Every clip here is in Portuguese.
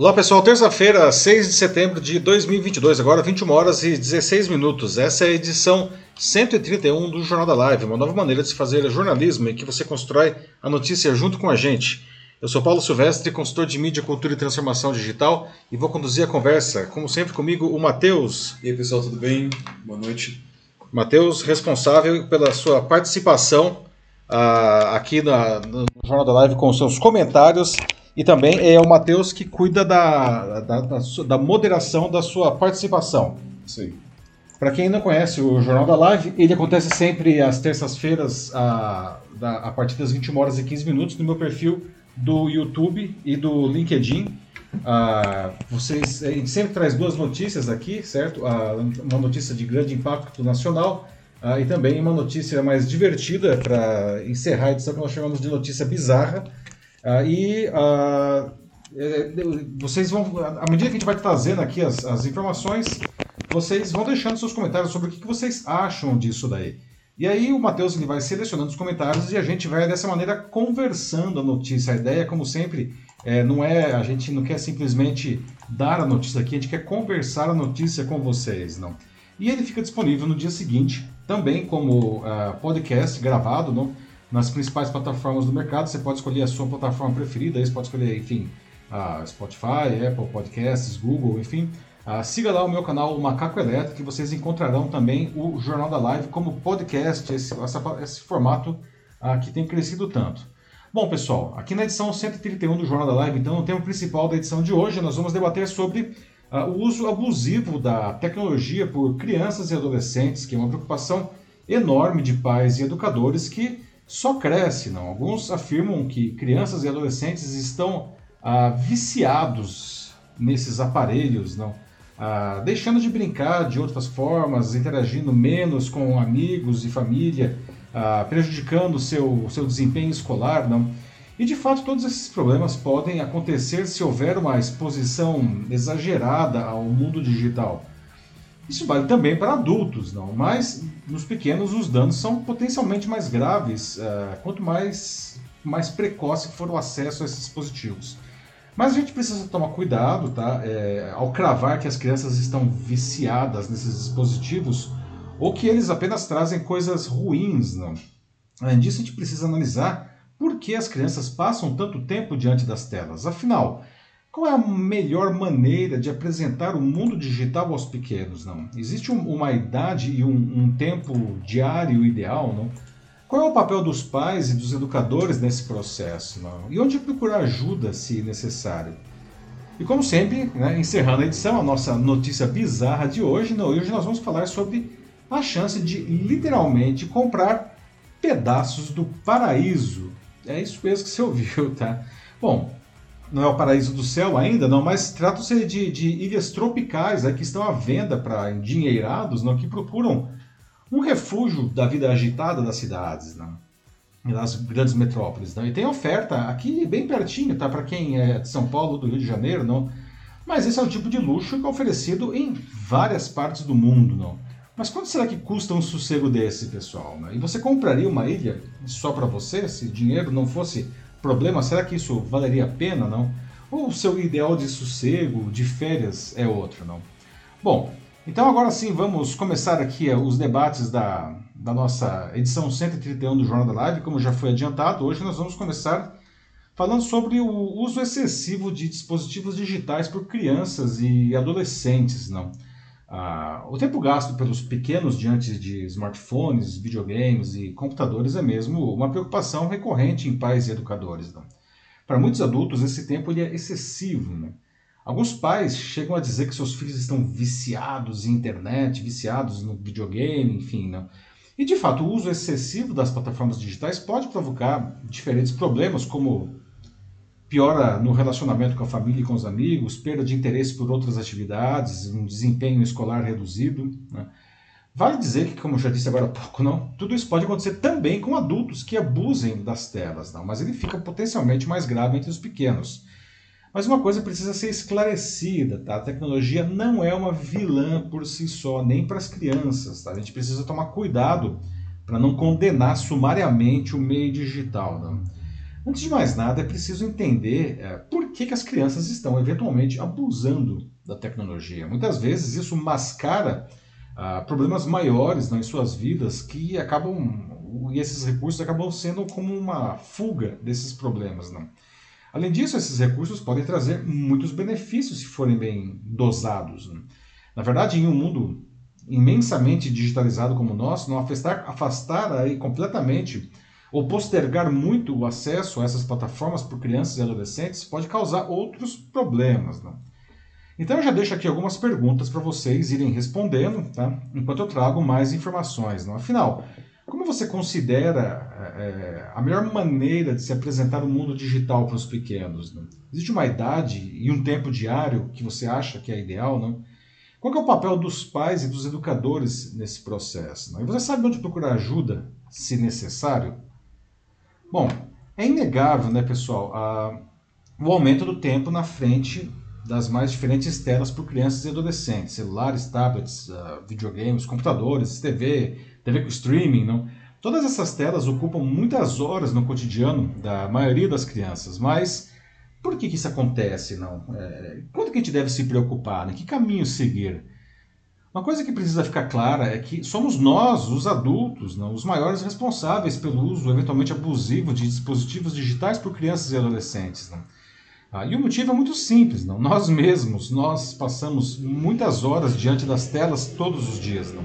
Olá pessoal, terça-feira, 6 de setembro de 2022, agora 21 horas e 16 minutos. Essa é a edição 131 do Jornal da Live, uma nova maneira de se fazer jornalismo em que você constrói a notícia junto com a gente. Eu sou Paulo Silvestre, consultor de mídia, cultura e transformação digital e vou conduzir a conversa, como sempre comigo, o Matheus. E aí pessoal, tudo bem? Boa noite. Matheus, responsável pela sua participação uh, aqui na, no Jornal da Live com seus comentários e também é o Matheus que cuida da, da, da, da, moderação da sua participação. Sim. Para quem não conhece o Jornal da Live, ele acontece sempre às terças-feiras, a, a partir das 21 horas e 15 minutos, no meu perfil do YouTube e do LinkedIn. Ah, vocês, a gente sempre traz duas notícias aqui, certo? Ah, uma notícia de grande impacto nacional ah, e também uma notícia mais divertida para encerrar a edição que nós chamamos de notícia bizarra. Uh, e uh, vocês vão, à medida que a gente vai trazendo aqui as, as informações, vocês vão deixando seus comentários sobre o que, que vocês acham disso daí. E aí o Matheus ele vai selecionando os comentários e a gente vai dessa maneira conversando a notícia. A ideia, como sempre, é, não é a gente não quer simplesmente dar a notícia aqui, a gente quer conversar a notícia com vocês, não. E ele fica disponível no dia seguinte, também como uh, podcast gravado, não? Nas principais plataformas do mercado. Você pode escolher a sua plataforma preferida, aí você pode escolher, enfim, a Spotify, Apple Podcasts, Google, enfim. Uh, siga lá o meu canal o Macaco Elétrico, que vocês encontrarão também o Jornal da Live como podcast, esse, essa, esse formato uh, que tem crescido tanto. Bom, pessoal, aqui na edição 131 do Jornal da Live, então, o tema principal da edição de hoje, nós vamos debater sobre uh, o uso abusivo da tecnologia por crianças e adolescentes, que é uma preocupação enorme de pais e educadores que só cresce, não. Alguns afirmam que crianças e adolescentes estão ah, viciados nesses aparelhos, não. Ah, deixando de brincar de outras formas, interagindo menos com amigos e família, ah, prejudicando seu, seu desempenho escolar, não. E de fato, todos esses problemas podem acontecer se houver uma exposição exagerada ao mundo digital. Isso vale também para adultos, não? Mas nos pequenos os danos são potencialmente mais graves, uh, quanto mais, mais precoce for o acesso a esses dispositivos. Mas a gente precisa tomar cuidado, tá? É, ao cravar que as crianças estão viciadas nesses dispositivos ou que eles apenas trazem coisas ruins, não? Além disso, a gente precisa analisar por que as crianças passam tanto tempo diante das telas. Afinal, qual é a melhor maneira de apresentar o mundo digital aos pequenos? Não? Existe um, uma idade e um, um, tempo diário ideal? Não? Qual é o papel dos pais e dos educadores nesse processo? Não? E onde procurar ajuda, se necessário? E como sempre, né, encerrando a edição, a nossa notícia bizarra de hoje, não, hoje nós vamos falar sobre a chance de literalmente comprar pedaços do paraíso. É isso mesmo que você ouviu, tá? Bom, não é o paraíso do céu ainda, não, mas trata-se de, de, ilhas tropicais né, que estão à venda para endinheirados não, que procuram um refúgio da vida agitada das cidades, não, das grandes metrópoles. Não. E tem oferta aqui bem pertinho, tá? Para quem é de São Paulo, do Rio de Janeiro, não. Mas esse é o tipo de luxo que é oferecido em várias partes do mundo, não. Mas quanto será que custa um sossego desse, pessoal? Né? E você compraria uma ilha só para você, se dinheiro não fosse problema, será que isso valeria a pena, não? Ou o seu ideal de sossego, de férias é outro, não? Bom, então agora sim vamos começar aqui eh, os debates da, da nossa edição 131 do Jornal da Live, como já foi adiantado, hoje nós vamos começar falando sobre o uso excessivo de dispositivos digitais por crianças e adolescentes, não? Ah, o tempo gasto pelos pequenos diante de smartphones, videogames e computadores é mesmo uma preocupação recorrente em pais e educadores. Né? Para muitos adultos, esse tempo ele é excessivo. Né? Alguns pais chegam a dizer que seus filhos estão viciados em internet, viciados no videogame, enfim. Né? E de fato, o uso excessivo das plataformas digitais pode provocar diferentes problemas, como piora no relacionamento com a família e com os amigos, perda de interesse por outras atividades, um desempenho escolar reduzido. Né? Vale dizer que, como eu já disse agora há pouco, não, tudo isso pode acontecer também com adultos que abusem das telas, não, mas ele fica potencialmente mais grave entre os pequenos. Mas uma coisa precisa ser esclarecida, tá? A tecnologia não é uma vilã por si só, nem para as crianças, tá? A gente precisa tomar cuidado para não condenar sumariamente o meio digital, não? Antes de mais nada, é preciso entender é, por que, que as crianças estão eventualmente abusando da tecnologia. Muitas vezes isso mascara ah, problemas maiores né, em suas vidas que acabam e esses recursos acabam sendo como uma fuga desses problemas. Não? Além disso, esses recursos podem trazer muitos benefícios se forem bem dosados. Né? Na verdade, em um mundo imensamente digitalizado como o nosso, não afastar, afastar aí completamente ou postergar muito o acesso a essas plataformas por crianças e adolescentes pode causar outros problemas. Né? Então eu já deixo aqui algumas perguntas para vocês irem respondendo, tá? enquanto eu trago mais informações. Não? Afinal, como você considera é, a melhor maneira de se apresentar o mundo digital para os pequenos? Né? Existe uma idade e um tempo diário que você acha que é ideal? Não? Qual é o papel dos pais e dos educadores nesse processo? Não? E você sabe onde procurar ajuda, se necessário? Bom, é inegável, né, pessoal, a, o aumento do tempo na frente das mais diferentes telas por crianças e adolescentes, celulares, tablets, uh, videogames, computadores, TV, TV com streaming, não? Todas essas telas ocupam muitas horas no cotidiano da maioria das crianças, mas por que, que isso acontece, não? É, quanto que a gente deve se preocupar, né? que caminho seguir? Uma coisa que precisa ficar clara é que somos nós, os adultos, não, os maiores responsáveis pelo uso eventualmente abusivo de dispositivos digitais por crianças e adolescentes. Não? Ah, e o motivo é muito simples, não? nós mesmos, nós passamos muitas horas diante das telas todos os dias. Não?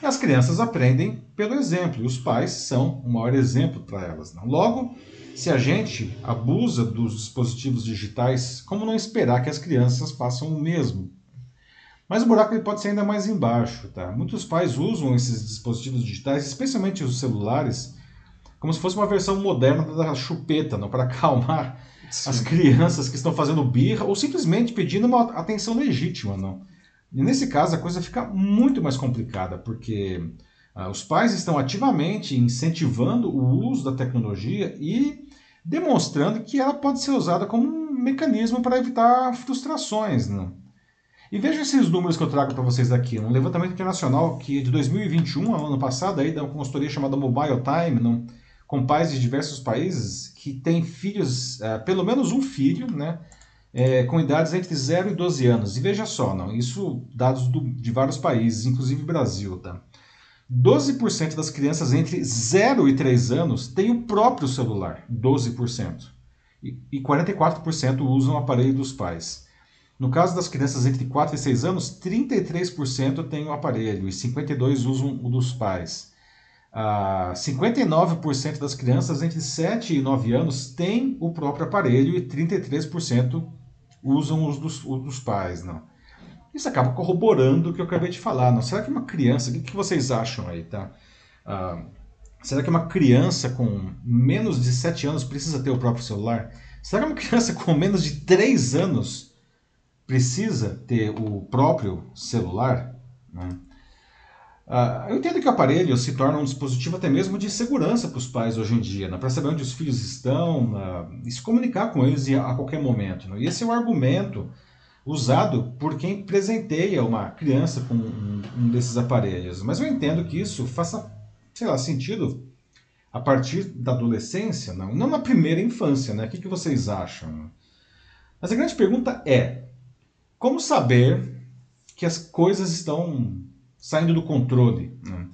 As crianças aprendem pelo exemplo, e os pais são o maior exemplo para elas. Não? Logo, se a gente abusa dos dispositivos digitais, como não esperar que as crianças façam o mesmo? Mas o buraco ele pode ser ainda mais embaixo. Tá? Muitos pais usam esses dispositivos digitais, especialmente os celulares, como se fosse uma versão moderna da chupeta, para acalmar Sim. as crianças que estão fazendo birra ou simplesmente pedindo uma atenção legítima. Não? E nesse caso a coisa fica muito mais complicada, porque ah, os pais estão ativamente incentivando o uso da tecnologia e demonstrando que ela pode ser usada como um mecanismo para evitar frustrações. Né? E veja esses números que eu trago para vocês aqui. Um levantamento internacional que de 2021, ano passado, aí, da consultoria chamada Mobile Time, com pais de diversos países que têm filhos, uh, pelo menos um filho, né? é, com idades entre 0 e 12 anos. E veja só, não, isso dados do, de vários países, inclusive Brasil. Tá? 12% das crianças entre 0 e 3 anos têm o próprio celular, 12%. E, e 44% usam o aparelho dos pais. No caso das crianças entre 4 e 6 anos, 33% têm o aparelho e 52% usam o dos pais. Ah, 59% das crianças entre 7 e 9 anos têm o próprio aparelho e 33% usam os dos, os dos pais, não. Isso acaba corroborando o que eu acabei de falar, não. Será que uma criança, o que, que vocês acham aí, tá? Ah, será que uma criança com menos de 7 anos precisa ter o próprio celular? Será que uma criança com menos de 3 anos precisa ter o próprio celular? Não? Uh, eu entendo que o aparelho se torna um dispositivo até mesmo de segurança para os pais hoje em dia, né? para saber onde os filhos estão uh, e se comunicar com eles a qualquer momento. Né? E esse é o argumento usado por quem presenteia uma criança com um, um, desses aparelhos. Mas eu entendo que isso faça, sei lá, sentido a partir da adolescência, não, não na primeira infância. Né? O que, que vocês acham? Mas a grande pergunta é: como saber que as coisas estão saindo do controle. Né?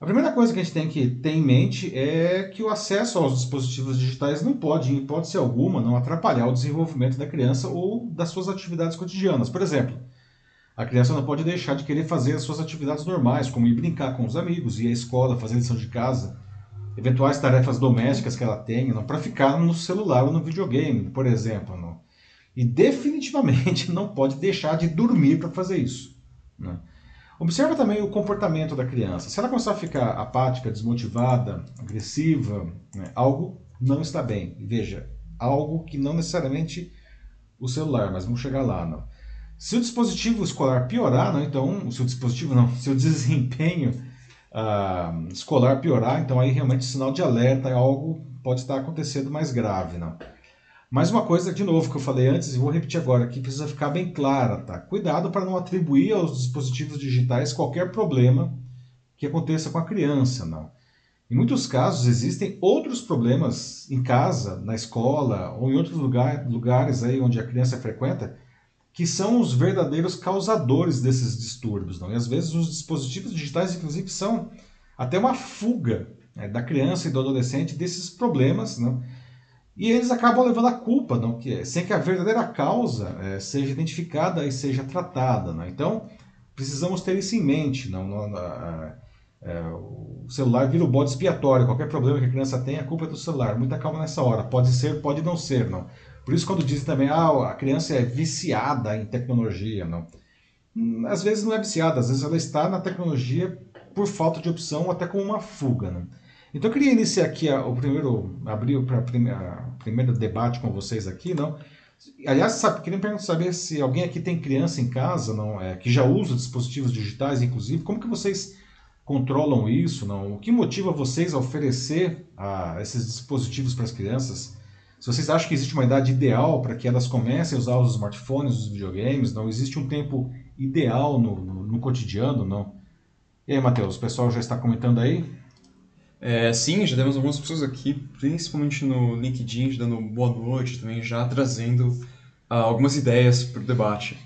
A primeira coisa que a gente tem que ter em mente é que o acesso aos dispositivos digitais não pode, em hipótese alguma, não atrapalhar o desenvolvimento da criança ou das suas atividades cotidianas. Por exemplo, a criança não pode deixar de querer fazer as suas atividades normais, como ir brincar com os amigos, ir à escola, fazer lição de casa, eventuais tarefas domésticas que ela tenha, para ficar no celular ou no videogame, por exemplo. E definitivamente não pode deixar de dormir para fazer isso. Né? Observa também o comportamento da criança. Se ela começar a ficar apática, desmotivada, agressiva, né, algo não está bem. veja, algo que não necessariamente o celular, mas vamos chegar lá. Não. Se o dispositivo escolar piorar, não, então, se o dispositivo não, se o desempenho uh, escolar piorar, então aí realmente sinal de alerta, algo pode estar acontecendo mais grave. Não. Mais uma coisa, de novo, que eu falei antes e vou repetir agora, que precisa ficar bem clara, tá? Cuidado para não atribuir aos dispositivos digitais qualquer problema que aconteça com a criança, não. Em muitos casos existem outros problemas em casa, na escola ou em outros lugar, lugares aí onde a criança frequenta que são os verdadeiros causadores desses distúrbios. Não? E às vezes os dispositivos digitais, inclusive, são até uma fuga né, da criança e do adolescente desses problemas. Não? E eles acabam levando a culpa, não? Que, sem que a verdadeira causa é, seja identificada e seja tratada. Não? Então, precisamos ter isso em mente. Não? não, não é, o celular vira o bode expiatório. Qualquer problema que a criança tem, a culpa é do celular. Muita calma nessa hora. Pode ser, pode não ser. Não? Por isso, quando dizem também, ah, a criança é viciada em tecnologia, não. Hum, às vezes não é viciada, às vezes ela está na tecnologia por falta de opção, até com uma fuga, né? Então eu queria iniciar aqui a, o primeiro, abrir para o primeiro debate com vocês aqui, não? Aliás, sabe, queria perguntar saber se alguém aqui tem criança em casa, não, é, que já usa dispositivos digitais, inclusive, como que vocês controlam isso, não? O que motiva vocês a oferecer a, esses dispositivos para as crianças? Se vocês acham que existe uma idade ideal para que elas comecem a usar os smartphones, os videogames, não existe um tempo ideal no, no, no cotidiano, não? E aí, Matheus, o pessoal já está comentando aí? É, sim, já temos algumas pessoas aqui, principalmente no LinkedIn, dando boa noite, também já trazendo uh, algumas ideias para o debate.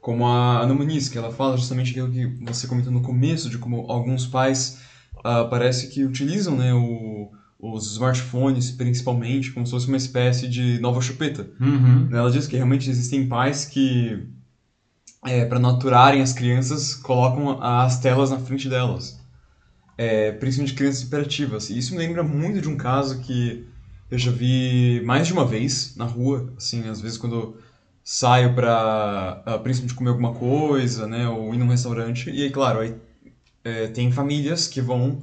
Como a Ana Muniz, que ela fala justamente aquilo que você comentou no começo, de como alguns pais uh, parece que utilizam né, o, os smartphones, principalmente, como se fosse uma espécie de nova chupeta. Uhum. Ela diz que realmente existem pais que, é, para naturarem as crianças, colocam as telas na frente delas. É, principalmente crianças imperativas. E isso me lembra muito de um caso que eu já vi mais de uma vez na rua, assim, às vezes quando saio para uh, principalmente comer alguma coisa, né, ou ir num restaurante, e aí, claro, aí, é, tem famílias que vão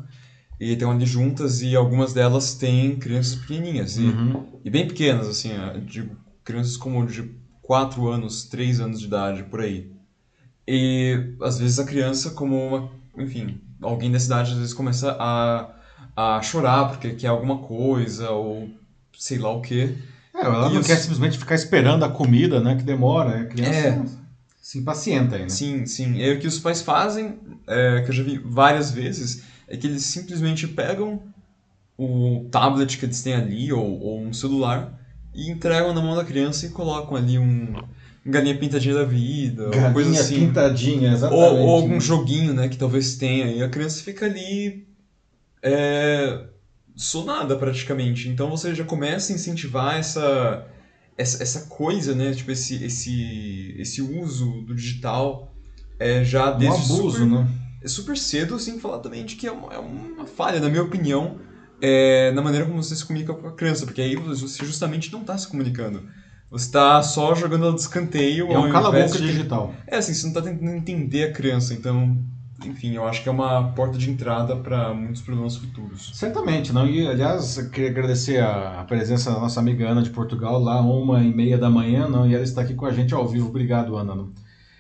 e estão ali juntas e algumas delas têm crianças pequenininhas e, Uhum. e bem pequenas, assim, eh, de crianças como de 4 anos, 3 anos de idade, por aí. E às vezes a criança, como uma, enfim, alguém dessa idade às vezes começa a, a chorar porque quer alguma coisa ou sei lá o quê. É, ela E não os- quer simplesmente ficar esperando a comida, né? Que demora. né? A criança É. se impacienta aí, né? Sim, sim. E o que os pais fazem, é, que eu já vi várias vezes, é que eles simplesmente pegam o tablet que eles têm ali, ou, ou um celular, e entregam na mão da criança e colocam ali um galinha pintadinha da vida, uma coisa Galinha assim. pintadinha, Ou, exatamente. ou algum joguinho, né, que talvez tenha, e a criança fica ali é, sonada praticamente. Então você já começa a incentivar essa, essa, essa coisa, né, tipo esse, esse, esse uso do digital é, já um desde abuso, super, né? é super cedo, sem falar também de que é uma, é uma falha, na minha opinião, é, na maneira como você se comunica com a criança, porque aí você justamente não está se comunicando. Você está só jogando ela de escanteio. É um cala-boca de- digital. é assim, você não está tentando entender a criança, então, enfim, eu acho que é uma porta de entrada para muitos problemas futuros. Certamente, não. E aliás, queria agradecer a, presença da nossa amiga Ana de Portugal, lá uma e meia da manhã, não, e ela está aqui com a gente ao vivo. Obrigado, Ana. Não.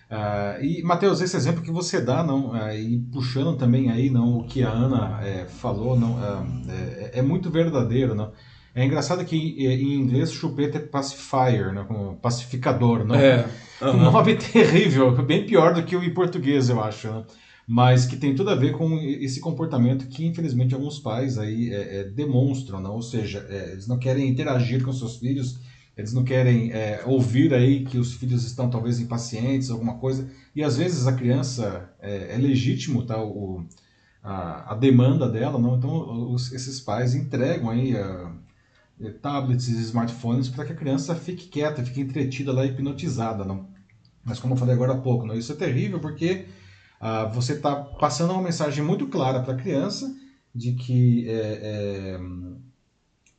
Ah, e Matheus, esse exemplo que você dá, não, ah, e puxando também aí, não, o que a Ana eh, falou, não, ah, é, é muito verdadeiro, não. É engraçado que eh, em inglês chupeta é pacifier, né, como pacificador, não. É, Um aham. nome terrível, bem pior do que o em português, eu acho, né? Mas que tem tudo a ver com esse comportamento que, infelizmente, alguns pais aí é, é, demonstram, né? Ou seja, é, eles não querem interagir com seus filhos, eles não querem é, ouvir aí que os filhos estão talvez impacientes, alguma coisa. E às vezes a criança é, é legítimo, tá? O, a, a demanda dela, não? Então os- esses pais entregam aí a, tablets e smartphones para que a criança fique quieta, fique entretida lá, hipnotizada, não? Mas como eu falei agora há pouco, não? isso é terrível porque ah, você está passando uma mensagem muito clara para a criança de que é, é,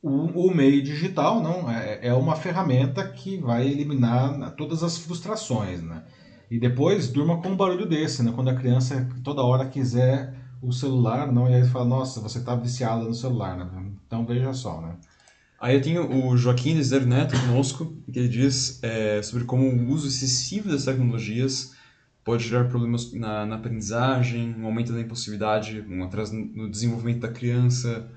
o, o meio digital não é, é uma ferramenta que vai eliminar todas as frustrações, né? E depois durma com um barulho desse, né? Quando a criança toda hora quiser o celular, não, e aí fala, nossa, você está viciada no celular, né? Então veja só, né? Aí eu tenho o Joaquim Desidero Neto conosco, que ele diz é, sobre como o uso excessivo das tecnologias pode gerar problemas na, na aprendizagem, um aumento da impulsividade, um atraso no desenvolvimento da criança,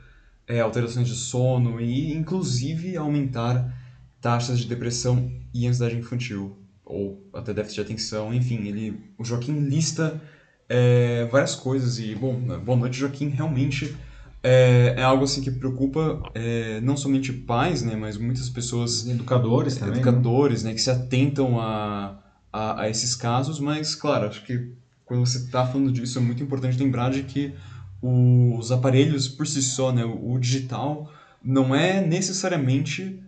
é, alterações de sono e, inclusive, aumentar taxas de depressão e ansiedade infantil, ou até déficit de atenção, enfim, ele, o Joaquim lista é, várias coisas e, bom, boa noite, Joaquim, realmente é, é algo assim que preocupa é, não somente pais, né, mas muitas pessoas educadores também, educadores, né, né que se atentam a, a, a, esses casos, mas claro, acho que quando você está falando disso é muito importante lembrar de que os aparelhos por si só, né, o, o digital não é necessariamente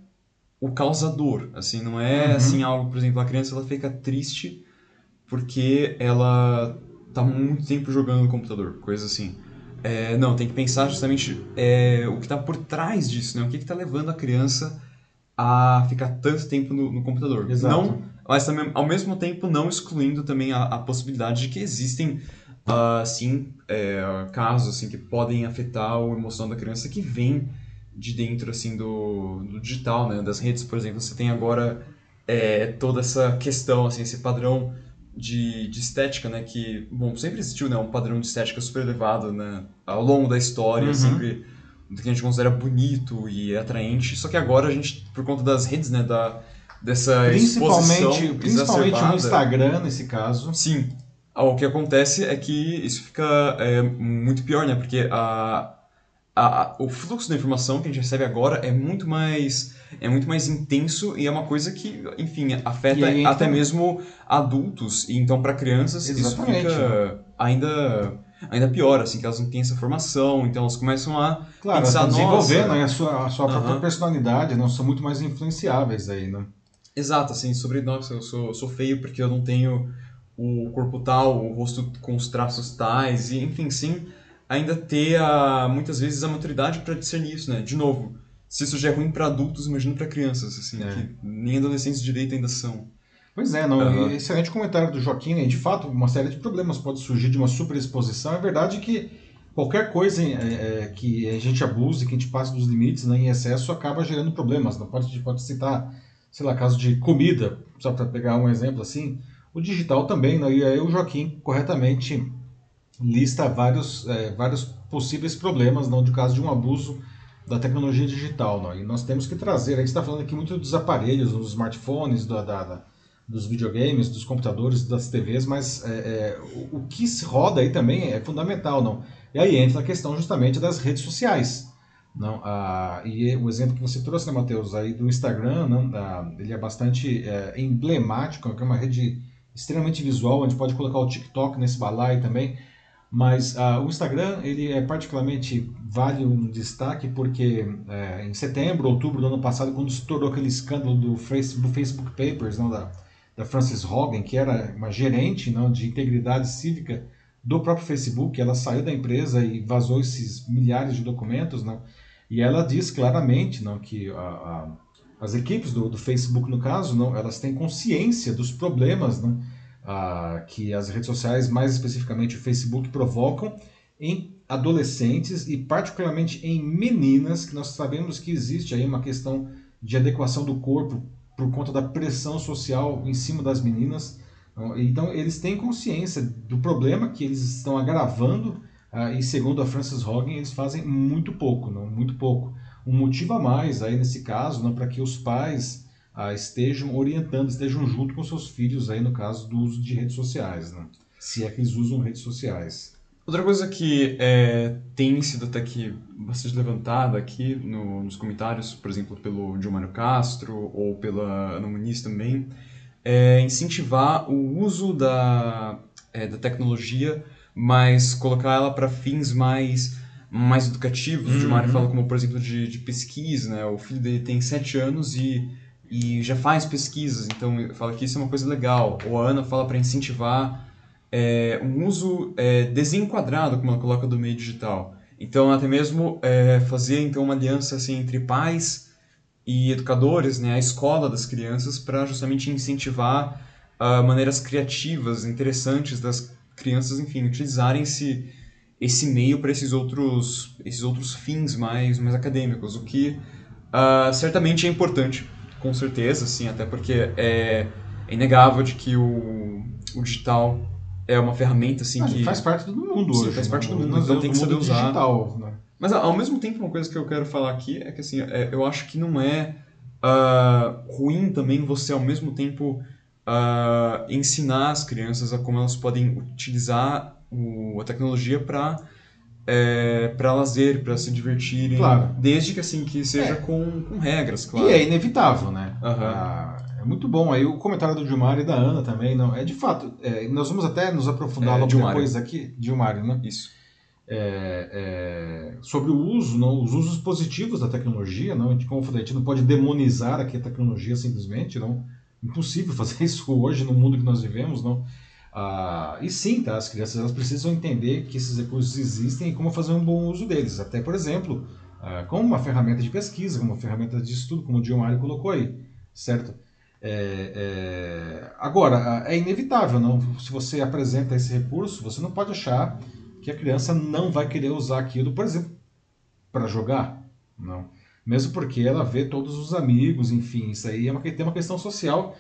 o causador, assim, não é uhum. assim algo, por exemplo, a criança ela fica triste porque ela tá muito tempo jogando no computador, coisa assim. É, não, tem que pensar justamente é, o que está por trás disso, né? O que está levando a criança a ficar tanto tempo no, no computador. Exato. Não, mas também, ao mesmo tempo não excluindo também a, a possibilidade de que existem uh, sim é, casos assim que podem afetar o emoção da criança que vem de dentro assim do, do digital, né? Das redes, por exemplo, você tem agora é, toda essa questão assim, esse padrão de, de estética, né? Que, bom, sempre existiu, né? Um padrão de estética super elevado, né? Ao longo da história, uhum. sempre do que a gente considera bonito e atraente. Só que agora a gente, por conta das redes, né? Da, dessa principalmente, principalmente no Instagram, nesse caso. Sim. O que acontece é que isso fica é, muito pior, né? Porque a, a, o fluxo da informação que a gente recebe agora é muito mais é muito mais intenso e é uma coisa que, enfim, afeta aí, até então... mesmo adultos. E então, para crianças, Exatamente. isso fica ainda ainda pior, assim, que elas não têm essa formação, então elas começam a claro, pensar, desenvolvendo né, a sua, a sua própria personalidade, não são muito mais influenciáveis aí, né? Exato, assim, sobre, nossa, eu sou, sou feio porque eu não tenho o corpo tal, o rosto com os traços tais, e enfim, sim, ainda ter a, muitas vezes a maturidade para discernir isso, né? De novo, se isso já é ruim para adultos, imagina para crianças, assim, é. que nem adolescentes direito ainda são. Pois é, não, uhum. excelente comentário do Joaquim, né? De fato, uma série de problemas pode surgir de uma superexposição. É verdade que qualquer coisa é, é, que a gente abuse, que a gente passe dos limites né, em excesso, acaba gerando problemas. Não pode, pode citar, sei lá, caso de comida, só para pegar um exemplo assim. O digital também, né? E aí o Joaquim corretamente lista vários, é, vários possíveis problemas, não de caso de um abuso da tecnologia digital. Não? E nós temos que trazer, a gente está falando aqui muito dos aparelhos, dos smartphones, da, da, dos videogames, dos computadores, das TVs, mas é, é, o, o, que se roda aí também é fundamental. não? E aí entra a questão justamente das redes sociais. Não, ah, e o exemplo que você trouxe, né, Matheus, aí do Instagram, não, ah, ele é bastante é, emblemático, é uma rede extremamente visual, gente pode colocar o TikTok nesse balaio também, mas uh, o Instagram, ele é particularmente vale um destaque porque é, em setembro, outubro do ano passado, quando estourou aquele escândalo do Facebook, Facebook Papers, não, da, da Frances Hogan, que era uma gerente não, de integridade cívica do próprio Facebook, ela saiu da empresa e vazou esses milhares de documentos, não, e ela diz claramente não, que a, a, as equipes do, do Facebook, no caso, não, elas têm consciência dos problemas não, uh, que as redes sociais, mais especificamente o Facebook, provocam em adolescentes e particularmente em meninas, que nós sabemos que existe aí uma questão de adequação do corpo por conta da pressão social em cima das meninas. Então, eles têm consciência do problema que eles estão agravando uh, e, segundo a Frances Hogan, eles fazem muito pouco, não muito pouco. Um motivo a mais aí nesse caso, para que os pais ah, estejam orientando, estejam junto com seus filhos aí no caso do uso de redes sociais, né? se é que eles usam redes sociais. Outra coisa que é, tem sido até que bastante levantada aqui no, nos comentários, por exemplo, pelo Gilmário Castro ou pela Ana Muniz também, é incentivar o uso da, é, da tecnologia, mas colocar ela para fins mais mais educativos. Uhum. O Gilmário fala como, por exemplo, de, de pesquisa, né? O filho dele tem sete anos e e já faz pesquisas, então fala que isso é uma coisa legal. Ou a Ana fala para incentivar é, um uso é, desenquadrado, como ela coloca, do meio digital. Então, até mesmo é, fazer então uma aliança assim, entre pais e educadores, né, a escola das crianças, para justamente incentivar uh, maneiras criativas, interessantes das crianças, enfim, utilizarem esse, esse meio para esses outros, esses outros fins mais, mais acadêmicos, o que uh, certamente é importante com certeza, sim, até porque é, inegável de que o, o digital é uma ferramenta assim ah, que faz parte do mundo sim, hoje, faz parte do mundo, então tem que saber usar. Digital, né? Mas ao mesmo tempo uma coisa que eu quero falar aqui é que assim, é, eu acho que não é uh, ruim também você ao mesmo tempo uh, ensinar as crianças a como elas podem utilizar o, a tecnologia para é, para lazer, para se divertirem. Claro. Desde que assim que seja É. com, com regras, claro. E é inevitável, né? Aham. Ah, é muito bom. Aí o comentário do Dilmar e da Ana também, não. É de fato. é, nós vamos até nos aprofundar É, logo Dilmário. depois aqui, Dilmário, né? Isso. É, é, sobre o uso, não, os usos positivos da tecnologia, não. A gente, como eu falei, a gente não pode demonizar aqui a tecnologia simplesmente, não. Impossível fazer isso hoje no mundo que nós vivemos, não. Ah, e sim, tá? As crianças elas precisam entender que esses recursos existem e como fazer um bom uso deles. Até, por exemplo, ah, como uma ferramenta de pesquisa, como uma ferramenta de estudo, como o Diomário colocou aí, certo? É, é, Agora, ah, é inevitável, não? Se você apresenta esse recurso, você não pode achar que a criança não vai querer usar aquilo, por exemplo, para jogar, não. Mesmo porque ela vê todos os amigos, enfim, isso aí é uma, tem uma questão social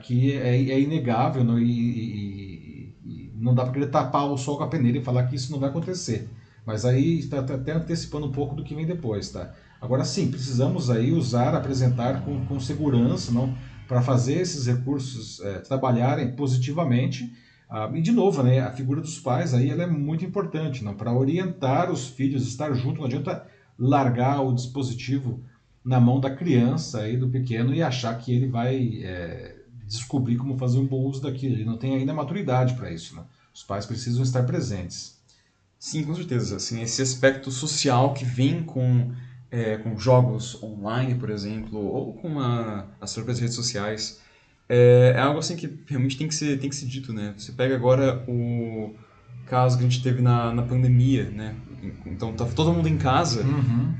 que é, é inegável não? E, e- e não dá para querer tapar o sol com a peneira e falar que isso não vai acontecer. Mas aí está até antecipando um pouco do que vem depois, tá? Agora sim, precisamos aí usar, apresentar com, com segurança, não, para fazer esses recursos eh, trabalharem positivamente. Ah, e de novo, né, a figura dos pais aí ela é muito importante, não, para orientar os filhos, estar junto. Não adianta largar o dispositivo na mão da criança aí do pequeno e achar que ele vai eh, descobrir como fazer um bom uso daquilo. Ele não tem ainda maturidade para isso. Né? Os pais precisam estar presentes. Sim, com certeza. Assim, esse aspecto social que vem com, é, com jogos online, por exemplo, ou com a- as próprias redes sociais, é, é algo assim que realmente tem que ser, tem que ser dito, né? Você pega agora o caso que a gente teve na, na pandemia, né? Então, tá todo mundo em casa.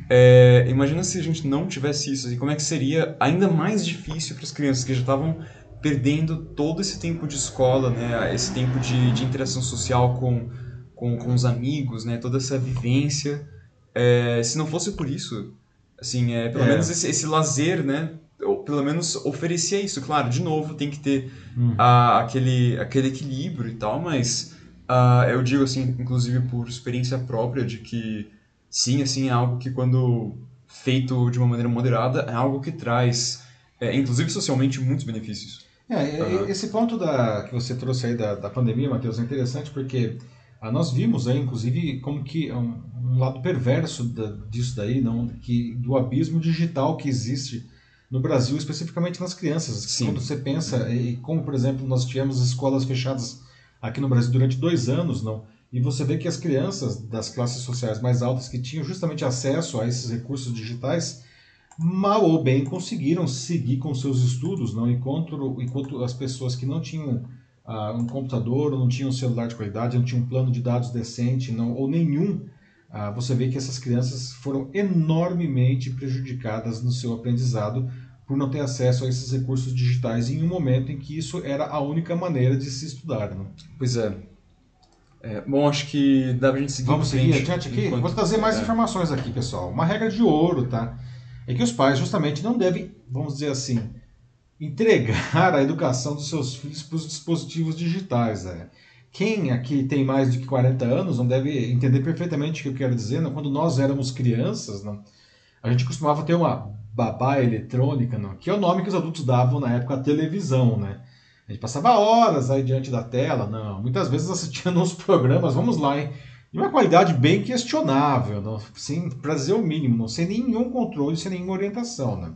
É, imagina se a gente não tivesse isso, assim, como é que seria ainda mais difícil para as crianças que já estavam perdendo todo esse tempo de escola, né, esse tempo de, de interação social com, com, com os amigos, né, toda essa vivência. É, se não fosse por isso, assim, é, pelo É. menos esse, esse lazer, né, ou pelo menos oferecia isso. Claro, de novo, tem que ter Uhum. a- aquele, aquele equilíbrio e tal, mas ah, eu digo assim, inclusive por experiência própria, de que sim, assim, é algo que quando feito de uma maneira moderada, é algo que traz, é, inclusive socialmente, muitos benefícios. É, Aham. esse ponto da, que você trouxe aí da, da pandemia, Matheus, é interessante porque ah, nós vimos aí, inclusive, como que é um, um lado perverso da- disso daí, não, que, do abismo digital que existe no Brasil, especificamente nas crianças. Sim. Quando você pensa, e como, por exemplo, nós tivemos escolas fechadas aqui no Brasil durante dois anos, não, e você vê que as crianças das classes sociais mais altas que tinham justamente acesso a esses recursos digitais, mal ou bem conseguiram seguir com seus estudos, não enquanto, enquanto as pessoas que não tinham ah, um computador, não tinham um celular de qualidade, não tinham um plano de dados decente, não, ou nenhum, ah, você vê que essas crianças foram enormemente prejudicadas no seu aprendizado por não ter acesso a esses recursos digitais em um momento em que isso era a única maneira de se estudar. Não? Pois é. É, bom, acho que dá pra gente seguir Vamos seguir adiante aqui? enquanto- Vou trazer mais é. informações aqui, pessoal. Uma regra de ouro, tá? É que os pais justamente não devem, vamos dizer assim, entregar a educação dos seus filhos para os dispositivos digitais. Né? Quem aqui tem mais de que 40 anos não deve entender perfeitamente o que eu quero dizer. Não? Quando nós éramos crianças, não? a gente costumava ter uma babá eletrônica, não? que é o nome que os adultos davam na época à televisão, né? A gente passava horas aí diante da tela, não. Muitas vezes assistindo uns programas, vamos lá, hein? De uma qualidade bem questionável, não, sem, para dizer o mínimo, não, sem nenhum controle, sem nenhuma orientação, né?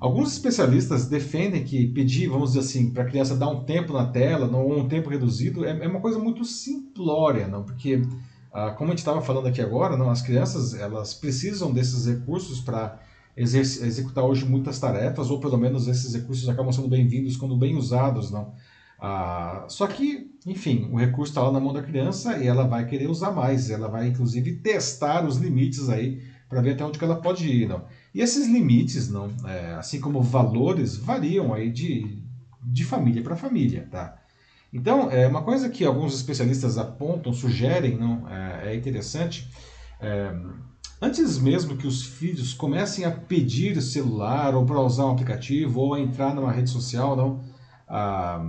Alguns especialistas defendem que pedir, vamos dizer assim, para a criança dar um tempo na tela, ou um tempo reduzido, é, é uma coisa muito simplória, não? Porque, ah, como a gente estava falando aqui agora, não, as crianças elas precisam desses recursos para executar hoje muitas tarefas, ou pelo menos esses recursos acabam sendo bem-vindos quando bem usados, não? Ah, só que, enfim, o recurso está lá na mão da criança e ela vai querer usar mais, ela vai inclusive testar os limites aí para ver até onde que ela pode ir, não? E esses limites, não, é, assim como valores, variam aí de, de família para família, tá? Então, é uma coisa que alguns especialistas apontam, sugerem, não, é, é interessante. é, antes mesmo que os filhos comecem a pedir celular ou para usar um aplicativo ou a entrar numa rede social, não, ah,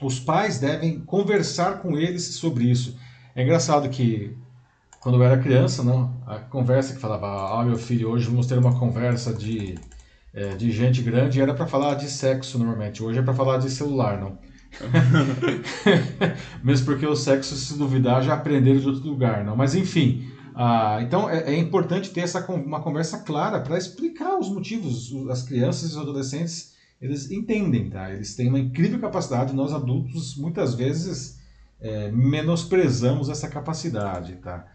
os pais devem conversar com eles sobre isso. É engraçado que quando eu era criança, não, a conversa que falava, ah, meu filho, hoje vamos ter uma conversa de, eh, de gente grande, era para falar de sexo normalmente. Hoje é para falar de celular, não. Mesmo porque o sexo, se duvidar, já aprenderam de outro lugar, não. Mas enfim, ah, então é, é, importante ter essa uma conversa clara para explicar os motivos. As crianças e os adolescentes eles entendem, tá? Eles têm uma incrível capacidade. Nós adultos muitas vezes é, menosprezamos essa capacidade, tá?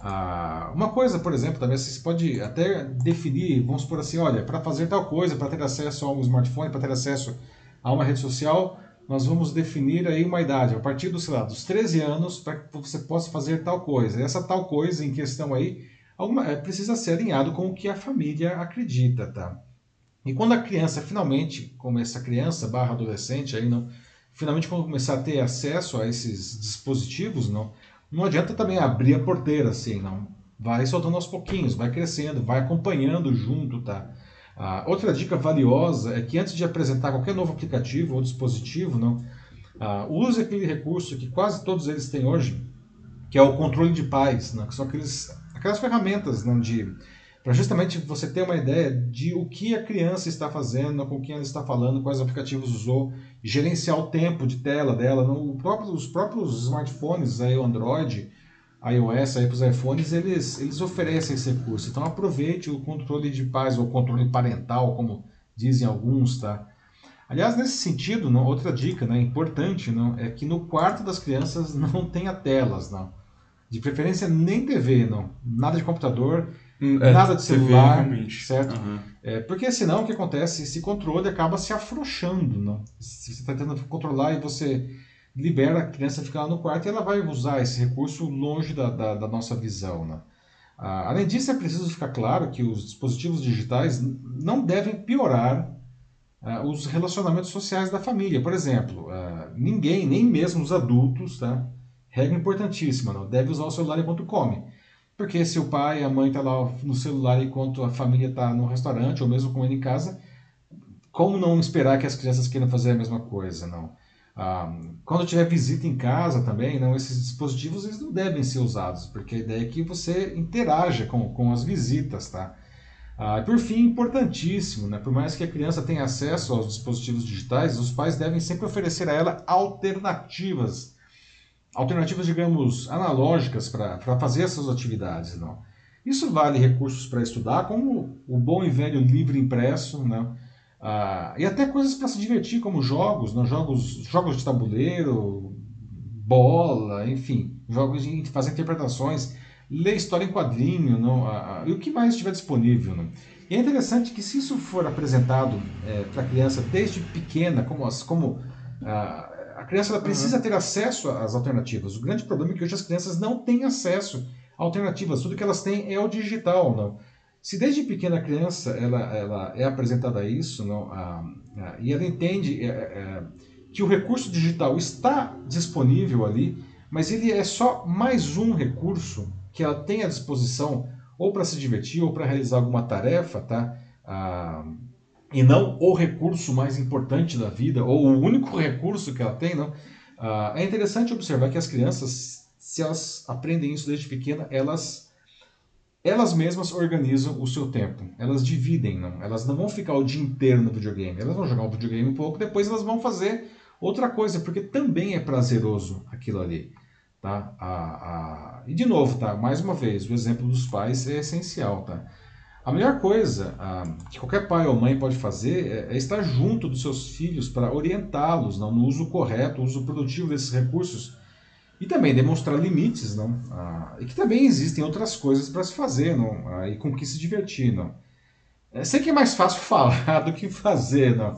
Ah, uma coisa, por exemplo, também você pode até definir, vamos supor assim, olha, para fazer tal coisa, para ter acesso a um smartphone, para ter acesso a uma rede social, nós vamos definir aí uma idade, a partir dos, sei lá, dos 13 anos, para que você possa fazer tal coisa. E essa tal coisa em questão aí alguma, é, precisa ser alinhado com o que a família acredita, tá? E quando a criança finalmente, como essa criança barra adolescente aí não, finalmente quando começar a ter acesso a esses dispositivos, não, não adianta também abrir a porteira assim, não. Vai soltando aos pouquinhos, vai crescendo, vai acompanhando junto, tá? Ah, outra dica valiosa é que antes de apresentar qualquer novo aplicativo ou dispositivo, não, ah, use aquele recurso que quase todos eles têm hoje, que é o controle de pais, né, que são aqueles, aquelas ferramentas não, de para justamente você ter uma ideia de o que a criança está fazendo, com quem ela está falando, quais aplicativos usou, gerenciar o tempo de tela dela. No, próprio, os próprios smartphones, aí, o Android, iOS, aí os iPhones, eles, eles oferecem esse recurso. Então aproveite o controle de paz ou controle parental, como dizem alguns, tá? Aliás, nesse sentido, não, outra dica né, importante não, é que no quarto das crianças não tenha telas, não. De preferência nem TV, não. Nada de computador é, nada de celular, certo? Uhum. É, porque senão o que acontece? Esse controle acaba se afrouxando, não? Se você está tentando controlar e você libera a criança ficar lá no quarto e ela vai usar esse recurso longe da, da, da nossa visão, né? Ah, além disso, é preciso ficar claro que os dispositivos digitais não devem piorar ah, os relacionamentos sociais da família. Por exemplo, ah, ninguém, nem mesmo os adultos, tá? regra importantíssima, não deve usar o celular enquanto come. Porque se o pai e a mãe estão tá lá no celular enquanto a família está no restaurante ou mesmo comendo em casa, como não esperar que as crianças queiram fazer a mesma coisa, não? Ah, quando tiver visita em casa também, não, esses dispositivos eles não devem ser usados, porque a ideia é que você interaja com, com as visitas, tá? Ah, por fim, importantíssimo, né? por mais que a criança tenha acesso aos dispositivos digitais, os pais devem sempre oferecer a ela alternativas alternativas, digamos, analógicas para fazer essas atividades. Não? Isso vale recursos para estudar, como o bom e velho livro impresso, né? Ah, e até coisas para se divertir, como jogos, né? jogos, jogos de tabuleiro, bola, enfim, jogos de fazer interpretações, ler história em quadrinho, não? Ah, e o que mais estiver disponível. Não? E é interessante que se isso for apresentado é, para a criança desde pequena, como, como ah, a criança precisa uhum. ter acesso às alternativas. O grande problema é que hoje as crianças não têm acesso a alternativas. Tudo que elas têm é o digital, não. Se desde pequena a criança ela, ela é apresentada a isso, não, a, a, e ela entende é, é, que o recurso digital está disponível ali, mas ele é só mais um recurso que ela tem à disposição ou para se divertir ou para realizar alguma tarefa, tá? Ah, e não o recurso mais importante da vida, ou o único recurso que ela tem, não. Uh, é interessante observar que as crianças, se elas aprendem isso desde pequena, elas elas mesmas organizam o seu tempo. Elas dividem, não. Elas não vão ficar o dia inteiro no videogame. Elas vão jogar o videogame um pouco, depois elas vão fazer outra coisa, porque também é prazeroso aquilo ali. Tá? A, a... E de novo, tá? mais uma vez, o exemplo dos pais é essencial. Tá? A melhor coisa ah, que qualquer pai ou mãe pode fazer é, é estar junto dos seus filhos para orientá-los no uso correto, uso produtivo desses recursos e também demonstrar limites, não? Ah, e que também existem outras coisas para se fazer, não? Ah, e com que se divertir, não? É, sei que é mais fácil falar do que fazer, não?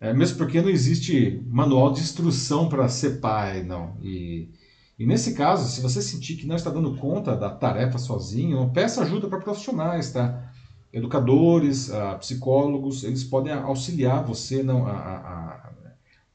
É, mesmo porque não existe manual de instrução para ser pai, não? E e nesse caso, se você sentir que não está dando conta da tarefa sozinho, peça ajuda para profissionais, tá? Educadores, uh, psicólogos, eles podem auxiliar você não, a, a, a,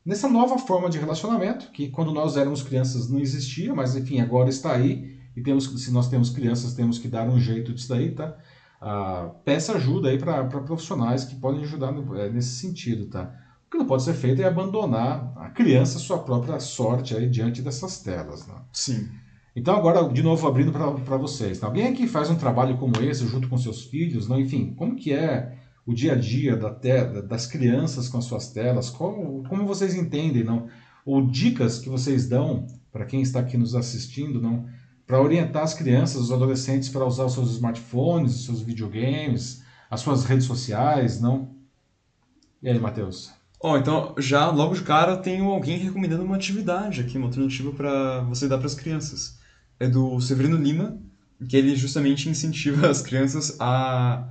nessa nova forma de relacionamento, que quando nós éramos crianças não existia, mas enfim, agora está aí. E temos, se nós temos crianças, temos que dar um jeito disso daí, tá? Uh, peça ajuda aí para profissionais que podem ajudar é, nesse sentido, tá? O que não pode ser feito é abandonar a criança sua própria sorte aí diante dessas telas. Né? Sim. Então, agora, de novo, abrindo para vocês. Tá? Alguém aqui faz um trabalho como esse junto com seus filhos? Não? Enfim, como que é o dia a dia da te das crianças com as suas telas? Como, como vocês entendem não? ou dicas que vocês dão para quem está aqui nos assistindo, não? Para orientar as crianças, os adolescentes para usar os seus smartphones, os seus videogames, as suas redes sociais, não? E aí, Matheus? Ó, então já logo de cara tenho alguém recomendando uma atividade aqui, uma alternativa para você dar para as crianças. É do Severino Lima, que ele justamente incentiva as crianças a,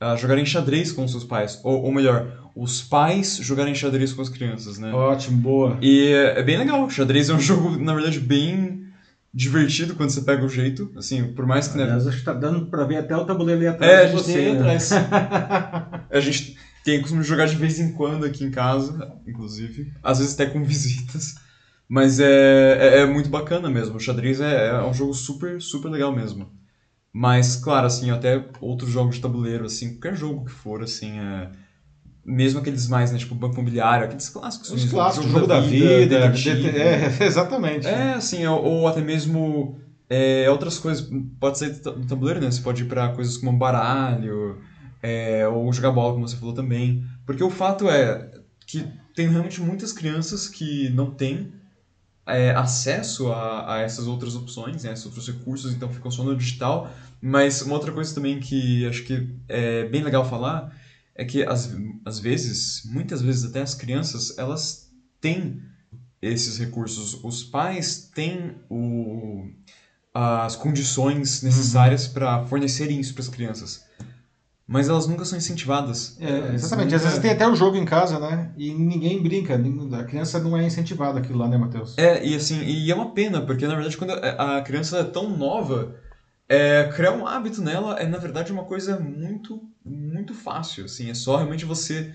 a jogarem xadrez com seus pais. Ou, ou melhor, os pais jogarem xadrez com as crianças, né? Ótimo, boa. E é, é bem legal. Xadrez é um jogo, na verdade, bem divertido quando você pega o jeito. Assim, por mais que... né, Aliás, acho que tá dando para ver até o tabuleiro ali atrás É, de você. tem né? atrás. A gente tem costume de jogar de vez em quando aqui em casa, inclusive. Às vezes até com visitas. Mas é, é, é muito bacana mesmo. O xadrez é, é um jogo super, super legal mesmo. Mas, claro, assim, até outros jogos de tabuleiro, assim, qualquer jogo que for, assim, é... Mesmo aqueles mais, né, tipo Banco Imobiliário, aqueles clássicos. Os mesmo, clássicos, jogo da vida, detetive. det- é, exatamente. É, assim, ou, ou até mesmo é, outras coisas. Pode ser do tabuleiro, né? Você pode ir pra coisas como baralho, é, ou jogar bola, como você falou também. Porque o fato é que tem realmente muitas crianças que não têm é, acesso a, a essas outras opções, né, esses outros recursos, então ficam só no digital. Mas uma outra coisa também que acho que é bem legal falar é que às, às vezes, muitas vezes até as crianças, elas têm esses recursos. Os pais têm o, as condições necessárias para fornecerem isso para as crianças. Mas elas nunca são incentivadas. É, exatamente. Às vezes tem até o jogo em casa, né? E ninguém brinca. A criança não é incentivada aquilo lá, né, Matheus? É, e assim, e é uma pena, porque na verdade quando a criança é tão nova, é, criar um hábito nela é na verdade uma coisa muito, muito fácil, assim, é só realmente você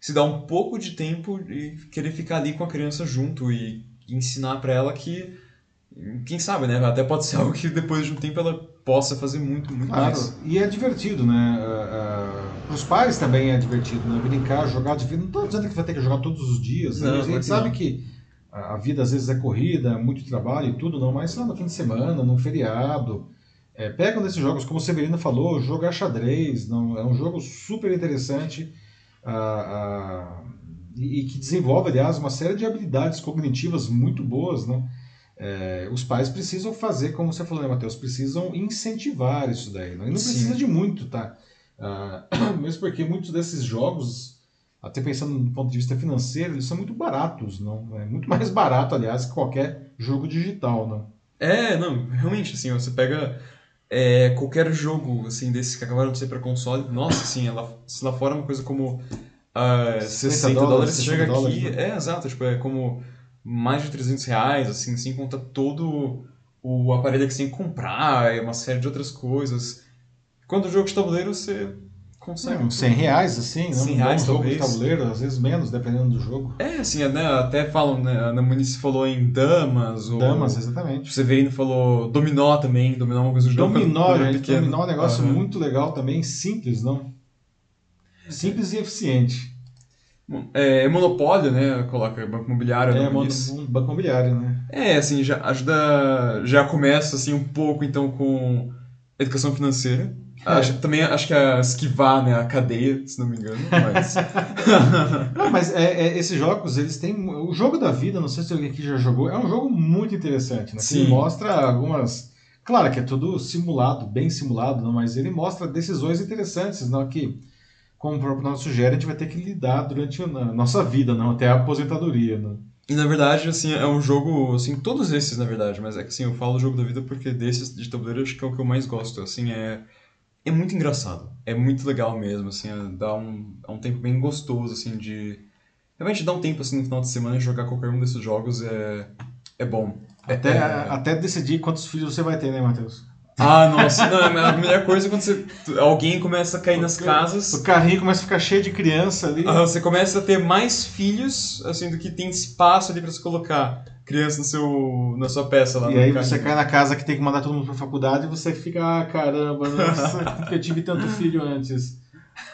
se dar um pouco de tempo e querer ficar ali com a criança junto e ensinar pra ela que, quem sabe, né, até pode ser algo que depois de um tempo ela possa fazer muito, muito Claro. mais. E é divertido, né? Para os pais também é divertido, né? Brincar, jogar de. Não estou dizendo que vai ter que jogar todos os dias. né? Não, a gente sabe não. que a vida às vezes é corrida, muito trabalho e tudo, não, mas lá, no fim de semana, num feriado. É, pegam desses jogos, como o Severino falou, jogar xadrez, não, é um jogo super interessante ah, ah, e, e que desenvolve, aliás, uma série de habilidades cognitivas muito boas, né? É, os pais precisam fazer, como você falou, né, Matheus? Precisam incentivar isso daí. Não? E não Sim. precisa de muito, tá? Ah, mesmo porque muitos desses jogos, até pensando do ponto de vista financeiro, eles são muito baratos, não? É muito mais barato, aliás, que qualquer jogo digital, não? É, não, realmente, assim, você pega é, qualquer jogo, assim, desses que acabaram de ser pra console, nossa, assim, ela, se lá fora é uma coisa como ah, 60 dólares, dólares, você 60 chega dólares, aqui, né? é, exato, tipo, é como mais de 300 reais, assim, sem contar todo o aparelho que você tem que comprar, e uma série de outras coisas. Quando o jogo de tabuleiro, você consegue... Não, 100 reais, assim, não? 100 Um bom reais, jogo de talvez. tabuleiro, às vezes menos, dependendo do jogo. É, assim, né, até falam, né, a Ana Muniz falou em damas, ou... Damas, O exatamente. Severino falou dominó também, dominó é uma coisa de jogo Dominó, era gente, pequeno. dominó é um negócio Aham. muito legal também, simples, não? Simples e eficiente. É, monopólio, né? Coloca banco imobiliário. É, no mano, início. um banco imobiliário, né? É, assim, já ajuda. Já começa assim um pouco então com educação financeira. É. Acho, também acho que é esquivar né, a cadeia, se não me engano. Mas... Não, mas é, é, esses jogos, eles têm. O jogo da vida, não sei se alguém aqui já jogou, é um jogo muito interessante, né? Que Sim. Ele mostra algumas. Claro que é tudo simulado, bem simulado, não, mas ele mostra decisões interessantes, não? Que, como o próprio nome sugere, a gente vai ter que lidar durante a nossa vida, não? Até a aposentadoria, né? e na verdade, assim, é um jogo. Assim, todos esses, na verdade, mas é que assim, eu falo jogo da vida porque desses de tabuleiro acho que é o que eu mais gosto. Assim, é. É muito engraçado. É muito legal mesmo, assim, é- dá um, é um tempo bem gostoso, assim, de. Realmente dar um tempo assim no final de semana e jogar qualquer um desses jogos é, é bom. É- Até, é- até decidir quantos filhos você vai ter, né, Matheus? Ah, nossa, não, a melhor coisa é quando você, alguém começa a cair nas O casas, carrinho começa a ficar cheio de criança ali. ah, você começa a ter mais filhos, assim, do que tem espaço ali pra você colocar criança no seu, na sua peça lá E aí carrinho. você cai na casa que tem que mandar todo mundo pra faculdade e você fica, ah, caramba, nossa, eu tive tanto filho antes.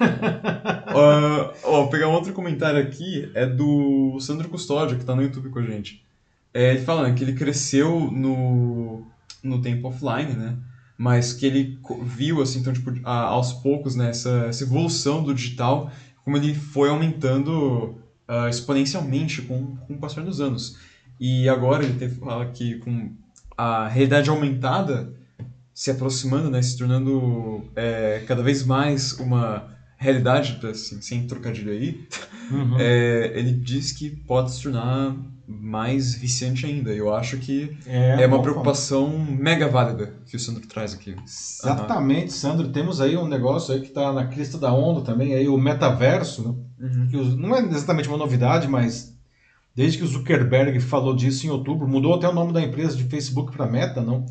Ah, ó, vou pegar um outro comentário aqui, é do Sandro Custódio, que tá no YouTube com a gente. É, ele fala né, que ele cresceu no, no tempo offline, né? Mas que ele viu, assim, então, tipo, a- aos poucos, né, essa, essa evolução do digital, como ele foi aumentando ah, exponencialmente com, com o passar dos anos. E agora ele teve, fala que com a realidade aumentada se aproximando, né, se tornando é, cada vez mais uma realidade, assim, sem trocadilho aí, Uhum. é, ele diz que pode se tornar mais viciante ainda. Eu acho que é, uma bom preocupação mega válida que o Sandro traz aqui. Exatamente, Sandro. Temos aí um negócio aí que está na crista da onda também, aí o metaverso, né? Uhum. que não é exatamente uma novidade, mas desde que o Zuckerberg falou disso em outubro, mudou até o nome da empresa de Facebook para Meta, não?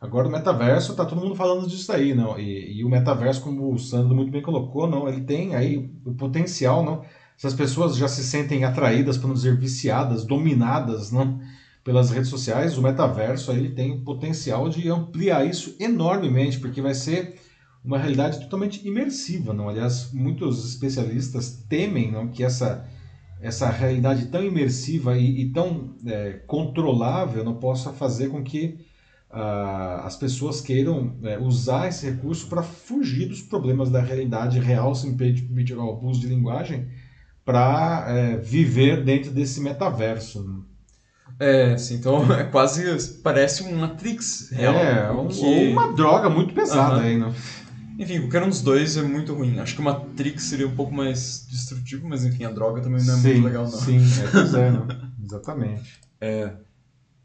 Agora o metaverso, tá todo mundo falando disso aí, não? E, e o metaverso, como o Sandro muito bem colocou, não, ele tem aí o potencial, não? Se as pessoas já se sentem atraídas, para não dizer viciadas, dominadas, não? Pelas redes sociais, o metaverso ele tem o potencial de ampliar isso enormemente, porque vai ser uma realidade totalmente imersiva, não? Aliás, muitos especialistas temem, não, que essa essa realidade tão imersiva e, e tão é, controlável não possa fazer com que ah, as pessoas queiram é, usar esse recurso para fugir dos problemas da realidade real, se me permite o abuso de linguagem, para viver dentro desse metaverso. É, assim, então é quase. parece um Matrix real. é, que- ou uma droga muito pesada Aham. aí, não? Enfim, qualquer um dos dois é muito ruim. Acho que o Matrix seria um pouco mais destrutivo, mas enfim, a droga também não é sim, muito legal, não. Sim, é, é, não? exatamente.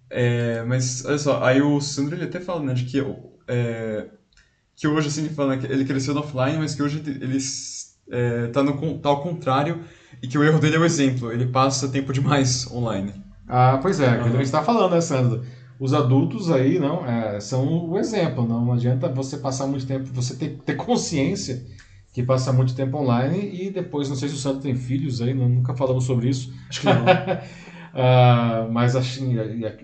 É, mas, olha só, aí o Sandro ele até fala, né, de que, é, que hoje, assim, ele fala né, que ele cresceu no offline, mas que hoje ele é, tá, no, tá ao contrário e que o erro dele é o exemplo, ele passa tempo demais online. Ah, pois é, Aham. que a gente está falando, né, Sandro? Os adultos aí, não, é, são o exemplo, não, não adianta você passar muito tempo, você ter, ter consciência que passa muito tempo online e depois, não sei se o Sandro tem filhos aí, não, nunca falamos sobre isso, Acho que não. Ah, mas assim,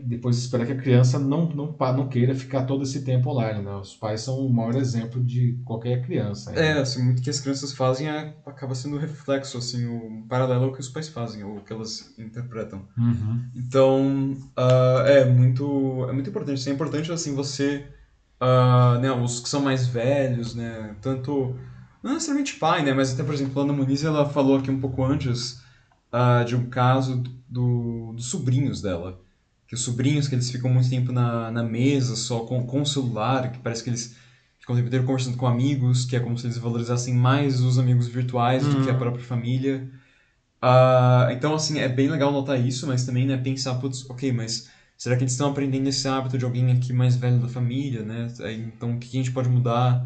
depois espera que a criança não, não, não queira ficar todo esse tempo online, né? Os pais são o maior exemplo de qualquer criança. né? É, assim, muito que as crianças fazem é, acaba sendo um reflexo, assim, o paralelo ao que os pais fazem, ou que elas interpretam. Uhum. Então, ah, é muito é muito importante. Assim, é importante assim você, ah, né, os que são mais velhos, né, tanto não necessariamente pai, né, mas até por exemplo, a Ana Muniz ela falou aqui um pouco antes ah, de um caso do, dos sobrinhos dela, que os sobrinhos que eles ficam muito tempo na, na mesa só com, com o celular, que parece que eles ficam o tempo inteiro conversando com amigos, que é como se eles valorizassem mais os amigos virtuais do que a Uhum. própria família. Ah, então, assim, é bem legal notar isso, mas também, né, pensar, putz, ok, mas será que eles estão aprendendo esse hábito de alguém aqui mais velho da família, né? Aí, Então, o que que a gente pode mudar?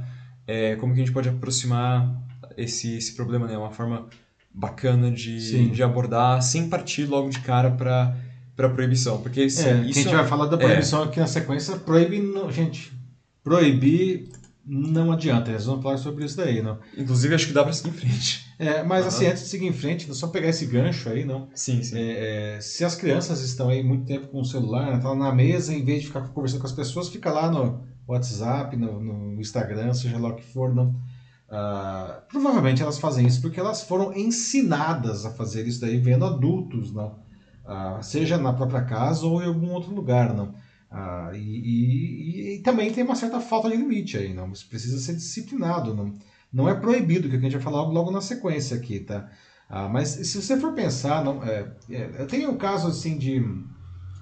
É, como que a gente pode aproximar esse, esse problema, né? Uma forma bacana de, Sim. de abordar sem partir logo de cara para para proibição, porque isso, É, que isso a gente vai falar da proibição aqui na sequência. Proibir, não, gente, proibir não adianta. Eles vão falar sobre isso daí, não. inclusive acho que dá para seguir em frente. É, mas Aham. assim, antes de seguir em frente, só pegar esse gancho aí, não. Sim, sim. É, é, se as crianças estão aí muito tempo com o celular, estão na mesa, em vez de ficar conversando com as pessoas, fica lá no WhatsApp, no, no Instagram, seja lá o que for, não. Ah, provavelmente elas fazem isso porque elas foram ensinadas a fazer isso daí vendo adultos, não. Ah, seja na própria casa ou em algum outro lugar, não. Ah, e, e- e também tem uma certa falta de limite aí, não. Você precisa ser disciplinado, não. Não é proibido, que a gente vai falar logo na sequência aqui, tá? Mas se você for pensar, não, é, é, eu tenho um caso assim de.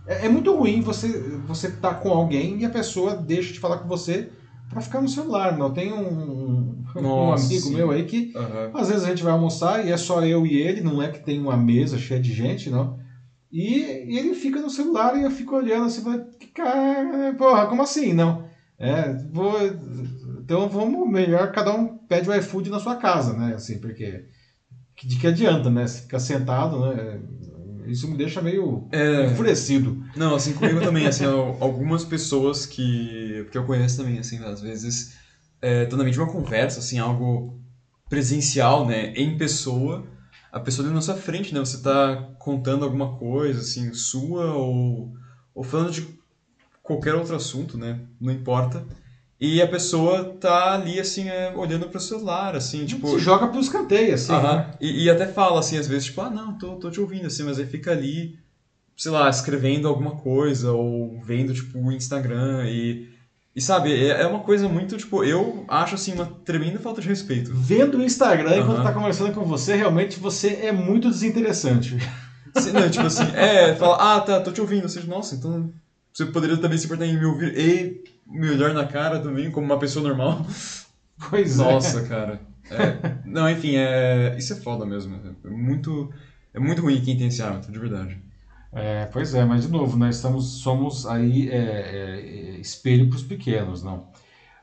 É, é muito ruim você você tá com alguém e a pessoa deixa de falar com você para ficar no celular. Não tem um, um Nossa, amigo meu aí que Aham. às vezes a gente vai almoçar e é só eu e ele, não é que tem uma mesa cheia de gente, não. E, ele fica no celular e eu fico olhando assim, falando, "Que cara, porra, como assim? Não. É, vou, então vamos melhor, cada um pede o iFood na sua casa, né? Assim, porque que- de que adianta, né? Se ficar sentado, né? Isso me deixa meio É, enfurecido. Não, assim, comigo também, assim, al- algumas pessoas que, que eu conheço também, assim, às vezes, meio de uma conversa, assim, algo presencial, né, em pessoa, a pessoa ali na sua frente, né, você tá contando alguma coisa, assim, sua ou, ou falando de qualquer outro assunto, né, não importa, e a pessoa tá ali, assim, é, olhando pro celular, assim, tipo... Se joga pro escanteio, assim. Aham. né? E, e até fala, assim, às vezes, tipo, ah, não, tô, tô te ouvindo, assim, mas aí fica ali, sei lá, escrevendo alguma coisa, ou vendo, tipo, o Instagram, e, e sabe, é, é uma coisa muito, tipo, eu acho, assim, uma tremenda falta de respeito. Vendo o Instagram enquanto Aham. tá conversando com você, realmente você é muito desinteressante. Sim, não, tipo assim, é, fala, ah, tá, tô te ouvindo. Ou seja, nossa, então você poderia também se importar em me ouvir e me olhar na cara também, como uma pessoa normal. Pois Nossa, é. cara. É, não, enfim, é, isso é foda mesmo. É muito, é muito ruim quem tem esse hábito, de verdade. É, pois é, mas de novo, nós estamos, somos aí é, é, é, espelho para os pequenos, não?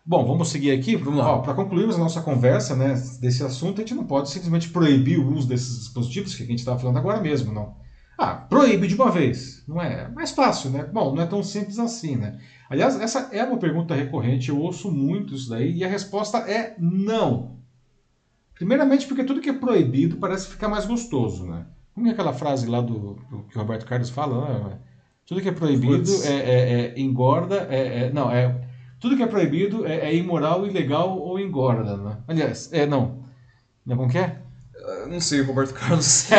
Bom, vamos seguir aqui. Para concluirmos a nossa conversa né, desse assunto, a gente não pode simplesmente proibir o uso desses dispositivos que a gente estava falando agora mesmo, não. Ah, proíbe de uma vez, não é? É mais fácil, né? Bom, não é tão simples assim, né? Aliás, essa é uma pergunta recorrente, eu ouço muito isso daí, e a resposta é não. Primeiramente porque tudo que é proibido parece ficar mais gostoso, né? Como é aquela frase lá do, do que o Roberto Carlos fala? né? Tudo que é proibido é, é- é- engorda, é, é- não, é tudo que é proibido é, é imoral, ilegal ou engorda, né? Aliás, é não. Não como que é? Eu Não sei, Roberto Carlos.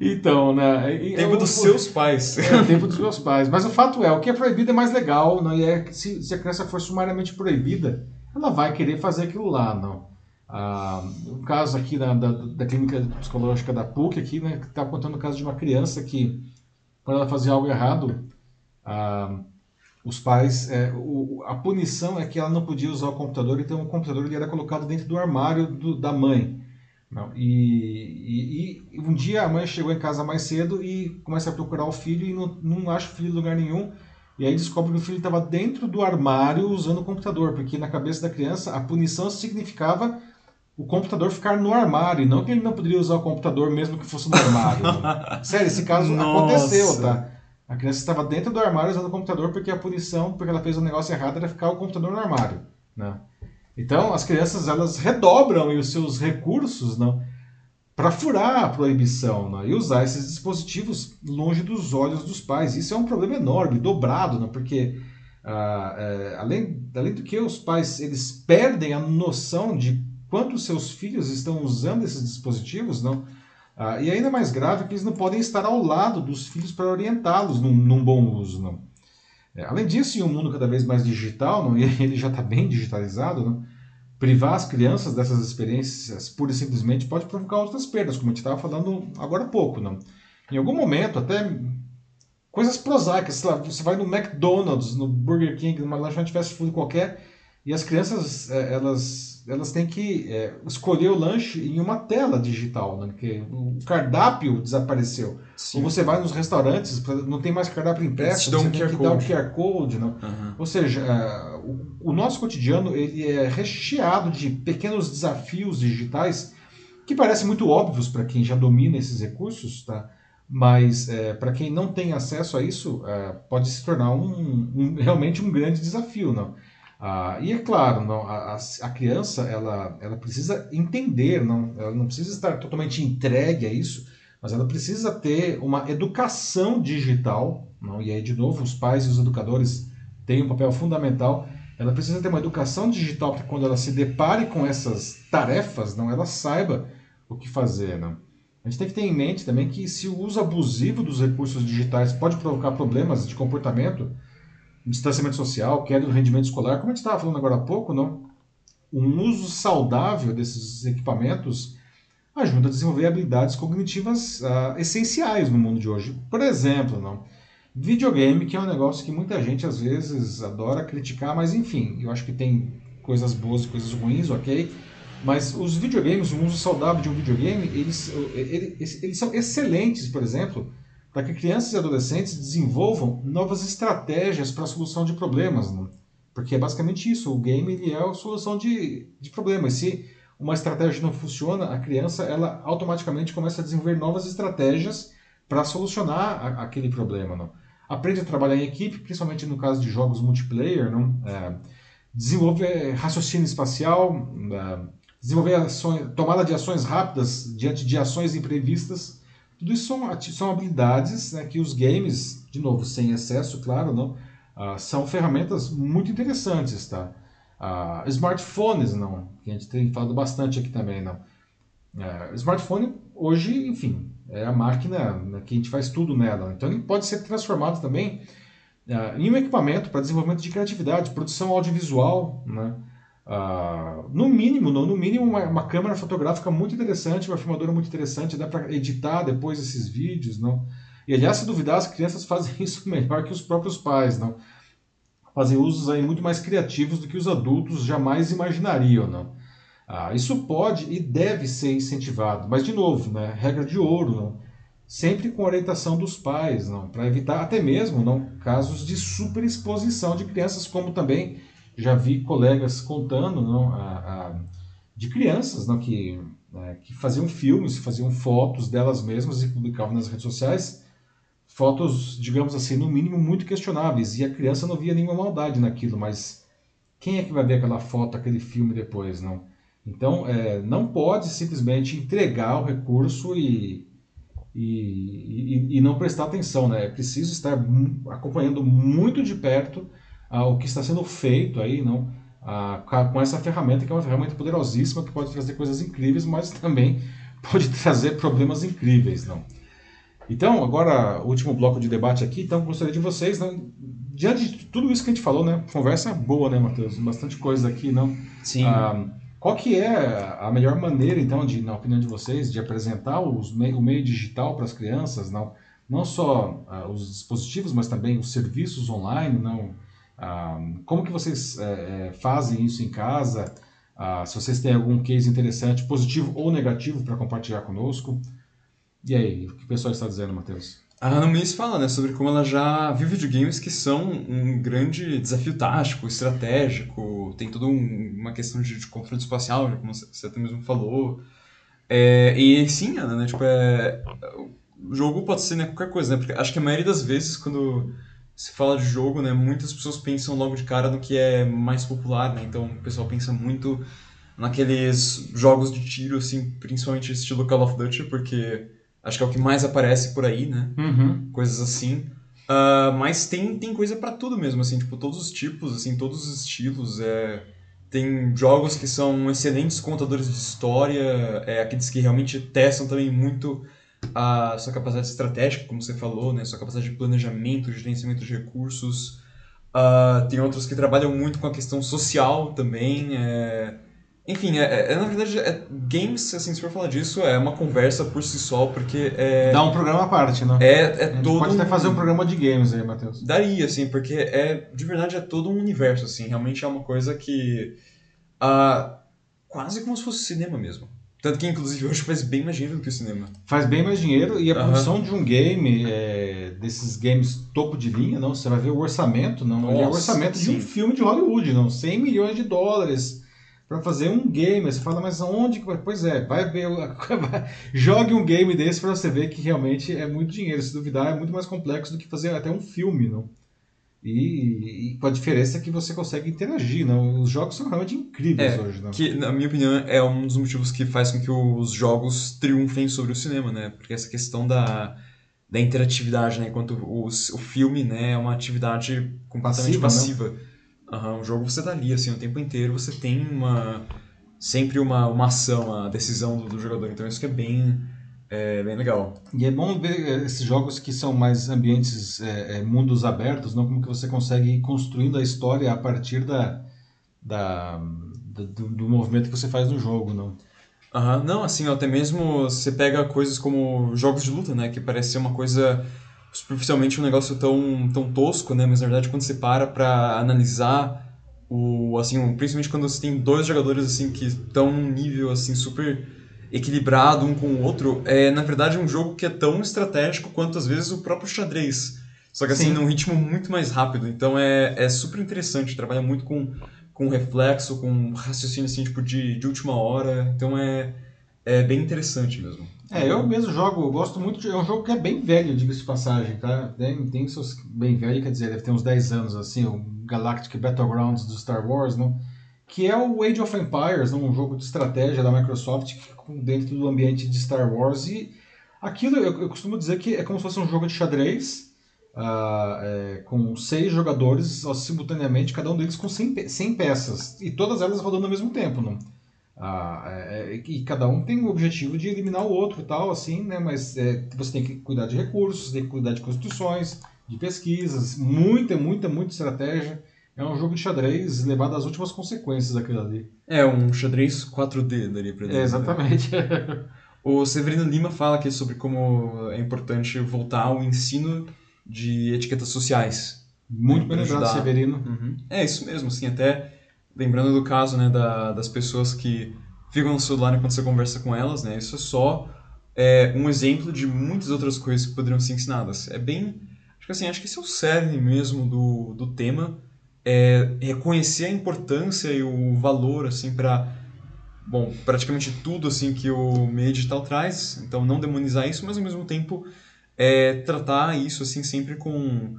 Então, né? e- Tempo eu- dos seus pais. É o tempo dos meus pais. Mas o fato é, o que é proibido é mais legal, não? E é que se, se a criança for sumariamente proibida, ela vai querer fazer aquilo lá, não? Ah, um caso aqui da, da, da clínica psicológica da PUC aqui, né, que está contando o caso de uma criança que, quando ela fazia algo errado, ah, os pais, é, o- a punição é que ela não podia usar o computador, então o computador ele era colocado dentro do armário do- da mãe. Não, e, e- e um dia a mãe chegou em casa mais cedo e começa a procurar o filho e não, não acha o filho em lugar nenhum. E aí descobre que o filho estava dentro do armário usando o computador, porque na cabeça da criança a punição significava o computador ficar no armário, e não que ele não poderia usar o computador mesmo que fosse no armário. né? Sério, esse caso Nossa. aconteceu, tá? A criança estava dentro do armário usando o computador porque a punição, porque ela fez um negócio errado, era ficar o computador no armário, né? Então, as crianças elas redobram os seus recursos, não, para furar a proibição não, e usar esses dispositivos longe dos olhos dos pais. Isso é um problema enorme, dobrado, não, porque ah, é, além, além do que os pais eles perdem a noção de quanto seus filhos estão usando esses dispositivos, não? Ah, e ainda mais grave que eles não podem estar ao lado dos filhos para orientá-los num, num bom uso, não? É, além disso, em um mundo cada vez mais digital, não, e ele já está bem digitalizado, não, privar as crianças dessas experiências pura e simplesmente pode provocar outras perdas, como a gente estava falando agora há pouco. Não? Em algum momento, até coisas prosaicas, sei lá, você vai no McDonald's, no Burger King, numa lanchonete fast food qualquer, e as crianças eh, elas, elas têm que eh, escolher o lanche em uma tela digital, né? porque o cardápio desapareceu. Sim. Ou você vai nos restaurantes, não tem mais cardápio impresso, você um tem QR que dar um. QR Code. Não? Aham. Ou seja, eh, o, o nosso cotidiano ele é recheado de pequenos desafios digitais que parecem muito óbvios para quem já domina esses recursos, tá? mas para quem não tem acesso a isso, eh, pode se tornar um, um- realmente um grande desafio. Não? Ah, e é claro, não, a, a- criança ela, ela precisa entender, não, ela não precisa estar totalmente entregue a isso, mas ela precisa ter uma educação digital, não? e aí, de novo, os pais e os educadores têm um papel fundamental. Ela precisa ter uma educação digital para quando ela se depare com essas tarefas, não, ela saiba o que fazer. Não? A gente tem que ter em mente também que se o uso abusivo dos recursos digitais pode provocar problemas de comportamento, distanciamento social, queda do rendimento escolar, como a gente estava falando agora há pouco, não? Um uso saudável desses equipamentos ajuda a desenvolver habilidades cognitivas ah, essenciais no mundo de hoje. Por exemplo, não? Videogame, que é um negócio que muita gente às vezes adora criticar, mas enfim, eu acho que tem coisas boas e coisas ruins, ok? Mas os videogames, o uso saudável de um videogame, eles, eles, eles são excelentes, por exemplo, para que crianças e adolescentes desenvolvam novas estratégias para a solução de problemas. Né? Porque é basicamente isso, o game ele é a solução de, de problemas. Se uma estratégia não funciona, a criança ela automaticamente começa a desenvolver novas estratégias para solucionar a, aquele problema. Não? Aprende a trabalhar em equipe, principalmente no caso de jogos multiplayer, não? É, desenvolve raciocínio espacial, é, desenvolver ações, tomada de ações rápidas diante de ações imprevistas. Tudo isso são, são habilidades né, que os games, de novo, sem excesso, claro, não, uh, são ferramentas muito interessantes, tá? Uh, smartphones, não, que a gente tem falado bastante aqui também, não. Uh, smartphone hoje, enfim, é a máquina né, que a gente faz tudo nela. Então ele pode ser transformado também uh, em um equipamento para desenvolvimento de criatividade, produção audiovisual, né? Ah, no mínimo, no, no mínimo uma, uma, câmera fotográfica muito interessante, uma filmadora muito interessante, dá para editar depois esses vídeos, não? E aliás, se duvidar, as crianças fazem isso melhor que os próprios pais, não? Fazem usos aí muito mais criativos do que os adultos jamais imaginariam, não? Ah, isso pode e deve ser incentivado, mas de novo, né? Regra de ouro, não? sempre com orientação dos pais, não, para evitar até mesmo não casos de superexposição de crianças, como também já vi colegas contando não, a, a, de crianças não, que, né, que faziam filmes, faziam fotos delas mesmas e publicavam nas redes sociais, fotos, digamos assim, no mínimo muito questionáveis, e a criança não via nenhuma maldade naquilo, mas quem é que vai ver aquela foto, aquele filme depois, não? Então, é, não pode simplesmente entregar o recurso e e, e, e, não prestar atenção, né? É preciso estar acompanhando muito de perto ah, o que está sendo feito aí, não? Ah, com essa ferramenta que é uma ferramenta poderosíssima que pode trazer coisas incríveis, mas também pode trazer problemas incríveis, não? Então, agora, último bloco de debate aqui, então, gostaria de vocês, não, diante de tudo isso que a gente falou, né? Conversa boa, né, Matheus? Bastante coisa aqui, não? Sim. Ah, qual que é a melhor maneira, então, de, na opinião de vocês, de apresentar os, o meio digital para as crianças, não, não só uh, os dispositivos, mas também os serviços online, não? Como que vocês uh, fazem isso em casa? Ah, se vocês têm algum case interessante, positivo ou negativo, para compartilhar conosco. E aí, o que o pessoal está dizendo, Matheus? A Ana Muniz fala né, sobre como ela já viu videogames que são um grande desafio tático, estratégico, tem toda um, uma questão de, de, controle espacial, como você até mesmo falou. É, e sim, Ana, né, tipo, é, o jogo pode ser né, qualquer coisa, né, porque acho que a maioria das vezes quando se fala de jogo, né, muitas pessoas pensam logo de cara no que é mais popular, né, então o pessoal pensa muito naqueles jogos de tiro, assim, principalmente estilo Call of Duty, porque Acho que é o que mais aparece por aí, né? Uhum. Coisas assim. Uh, mas tem, tem coisa para tudo mesmo, assim, tipo, todos os tipos, assim, todos os estilos. É... Tem jogos que são excelentes contadores de história, é, aqueles que realmente testam também muito a sua capacidade estratégica, como você falou, né? Sua capacidade de planejamento, de gerenciamento de recursos. Uh, tem outros que trabalham muito com a questão social também. É... Enfim, é, é, na verdade, é, games, assim, se for falar disso, é uma conversa por si só, porque é... Dá um programa à parte, né? É, é todo pode até fazer um programa de games aí, Matheus. Daria, assim, porque é, de verdade, é todo um universo, assim, realmente é uma coisa que... Uh, quase como se fosse cinema mesmo. Tanto que, inclusive, hoje faz bem mais dinheiro do que o cinema. Faz bem mais dinheiro e a produção de um game, é, desses games topo de linha, não, você vai ver o orçamento, não, Nossa, é o orçamento sim. de um filme de Hollywood, não, 100 milhões de dólares para fazer um game. Você fala, mas aonde? Pois é, vai ver, jogue um game desse para você ver que realmente é muito dinheiro. Se duvidar, é muito mais complexo do que fazer até um filme, não? E, e, com a diferença que você consegue interagir, não? Os jogos são realmente incríveis é, hoje, não? Que, na minha opinião, é um dos motivos que faz com que os jogos triunfem sobre o cinema, né? Porque essa questão da, da interatividade, né? Enquanto o, o filme, né, é uma atividade completamente passiva. passiva. Uhum, o jogo você tá ali, assim, o tempo inteiro você tem uma... Sempre uma, uma ação, a decisão do, do jogador. Então isso que é bem... É bem legal. E é bom ver é, esses jogos que são mais ambientes, é, é, mundos abertos, não como que você consegue ir construindo a história a partir da, da, do, do, movimento que você faz no jogo, não? Uhum. Não, assim, até mesmo você pega coisas como jogos de luta, né? Que parece ser uma coisa superficialmente um negócio tão, tão tosco, né? Mas na verdade quando você para pra analisar o assim, principalmente quando você tem dois jogadores assim que estão num nível assim super equilibrado um com o outro, é na verdade um jogo que é tão estratégico quanto às vezes o próprio xadrez. Só que assim, Sim. num ritmo muito mais rápido. Então é, é super interessante, trabalha muito com, com reflexo, com raciocínio assim, tipo, de, de última hora. Então é, é bem interessante mesmo. É, eu mesmo jogo, eu gosto muito de. É um jogo que é bem velho, diga-se de passagem, tá? Tem, tem seus. Bem velho, quer dizer, deve ter uns 10 anos, assim, o Galactic Battlegrounds do Star Wars, não? Que é o Age of Empires, um jogo de estratégia da Microsoft dentro do ambiente de Star Wars. E aquilo eu, eu costumo dizer que é como se fosse um jogo de xadrez. Uh, é, com seis jogadores simultaneamente, cada um deles com 100, 100 peças, e todas elas rodando ao mesmo tempo. Não? Ah, é, é, e cada um tem o objetivo de eliminar o outro e tal, assim, né? Mas é, você tem que cuidar de recursos, tem que cuidar de constituições, de pesquisas, muita, muita, muita estratégia. É um jogo de xadrez levado às últimas consequências daquilo ali. É, um xadrez 4D, daria pra dizer. É, exatamente. O Severino Lima fala aqui sobre como é importante voltar ao ensino de etiquetas sociais. Muito bem lembrado, ajudar. Severino. Uhum. É isso mesmo, assim, até lembrando do caso, né, da, das pessoas que ficam no celular enquanto você conversa com elas, né, isso é só é, um exemplo de muitas outras coisas que poderiam ser ensinadas. É bem, acho que assim, acho que esse é o cerne mesmo do, do tema, é reconhecer a importância e o valor, assim, para bom, praticamente tudo, assim, que o meio digital traz, então não demonizar isso, mas ao mesmo tempo é, tratar isso, assim, sempre com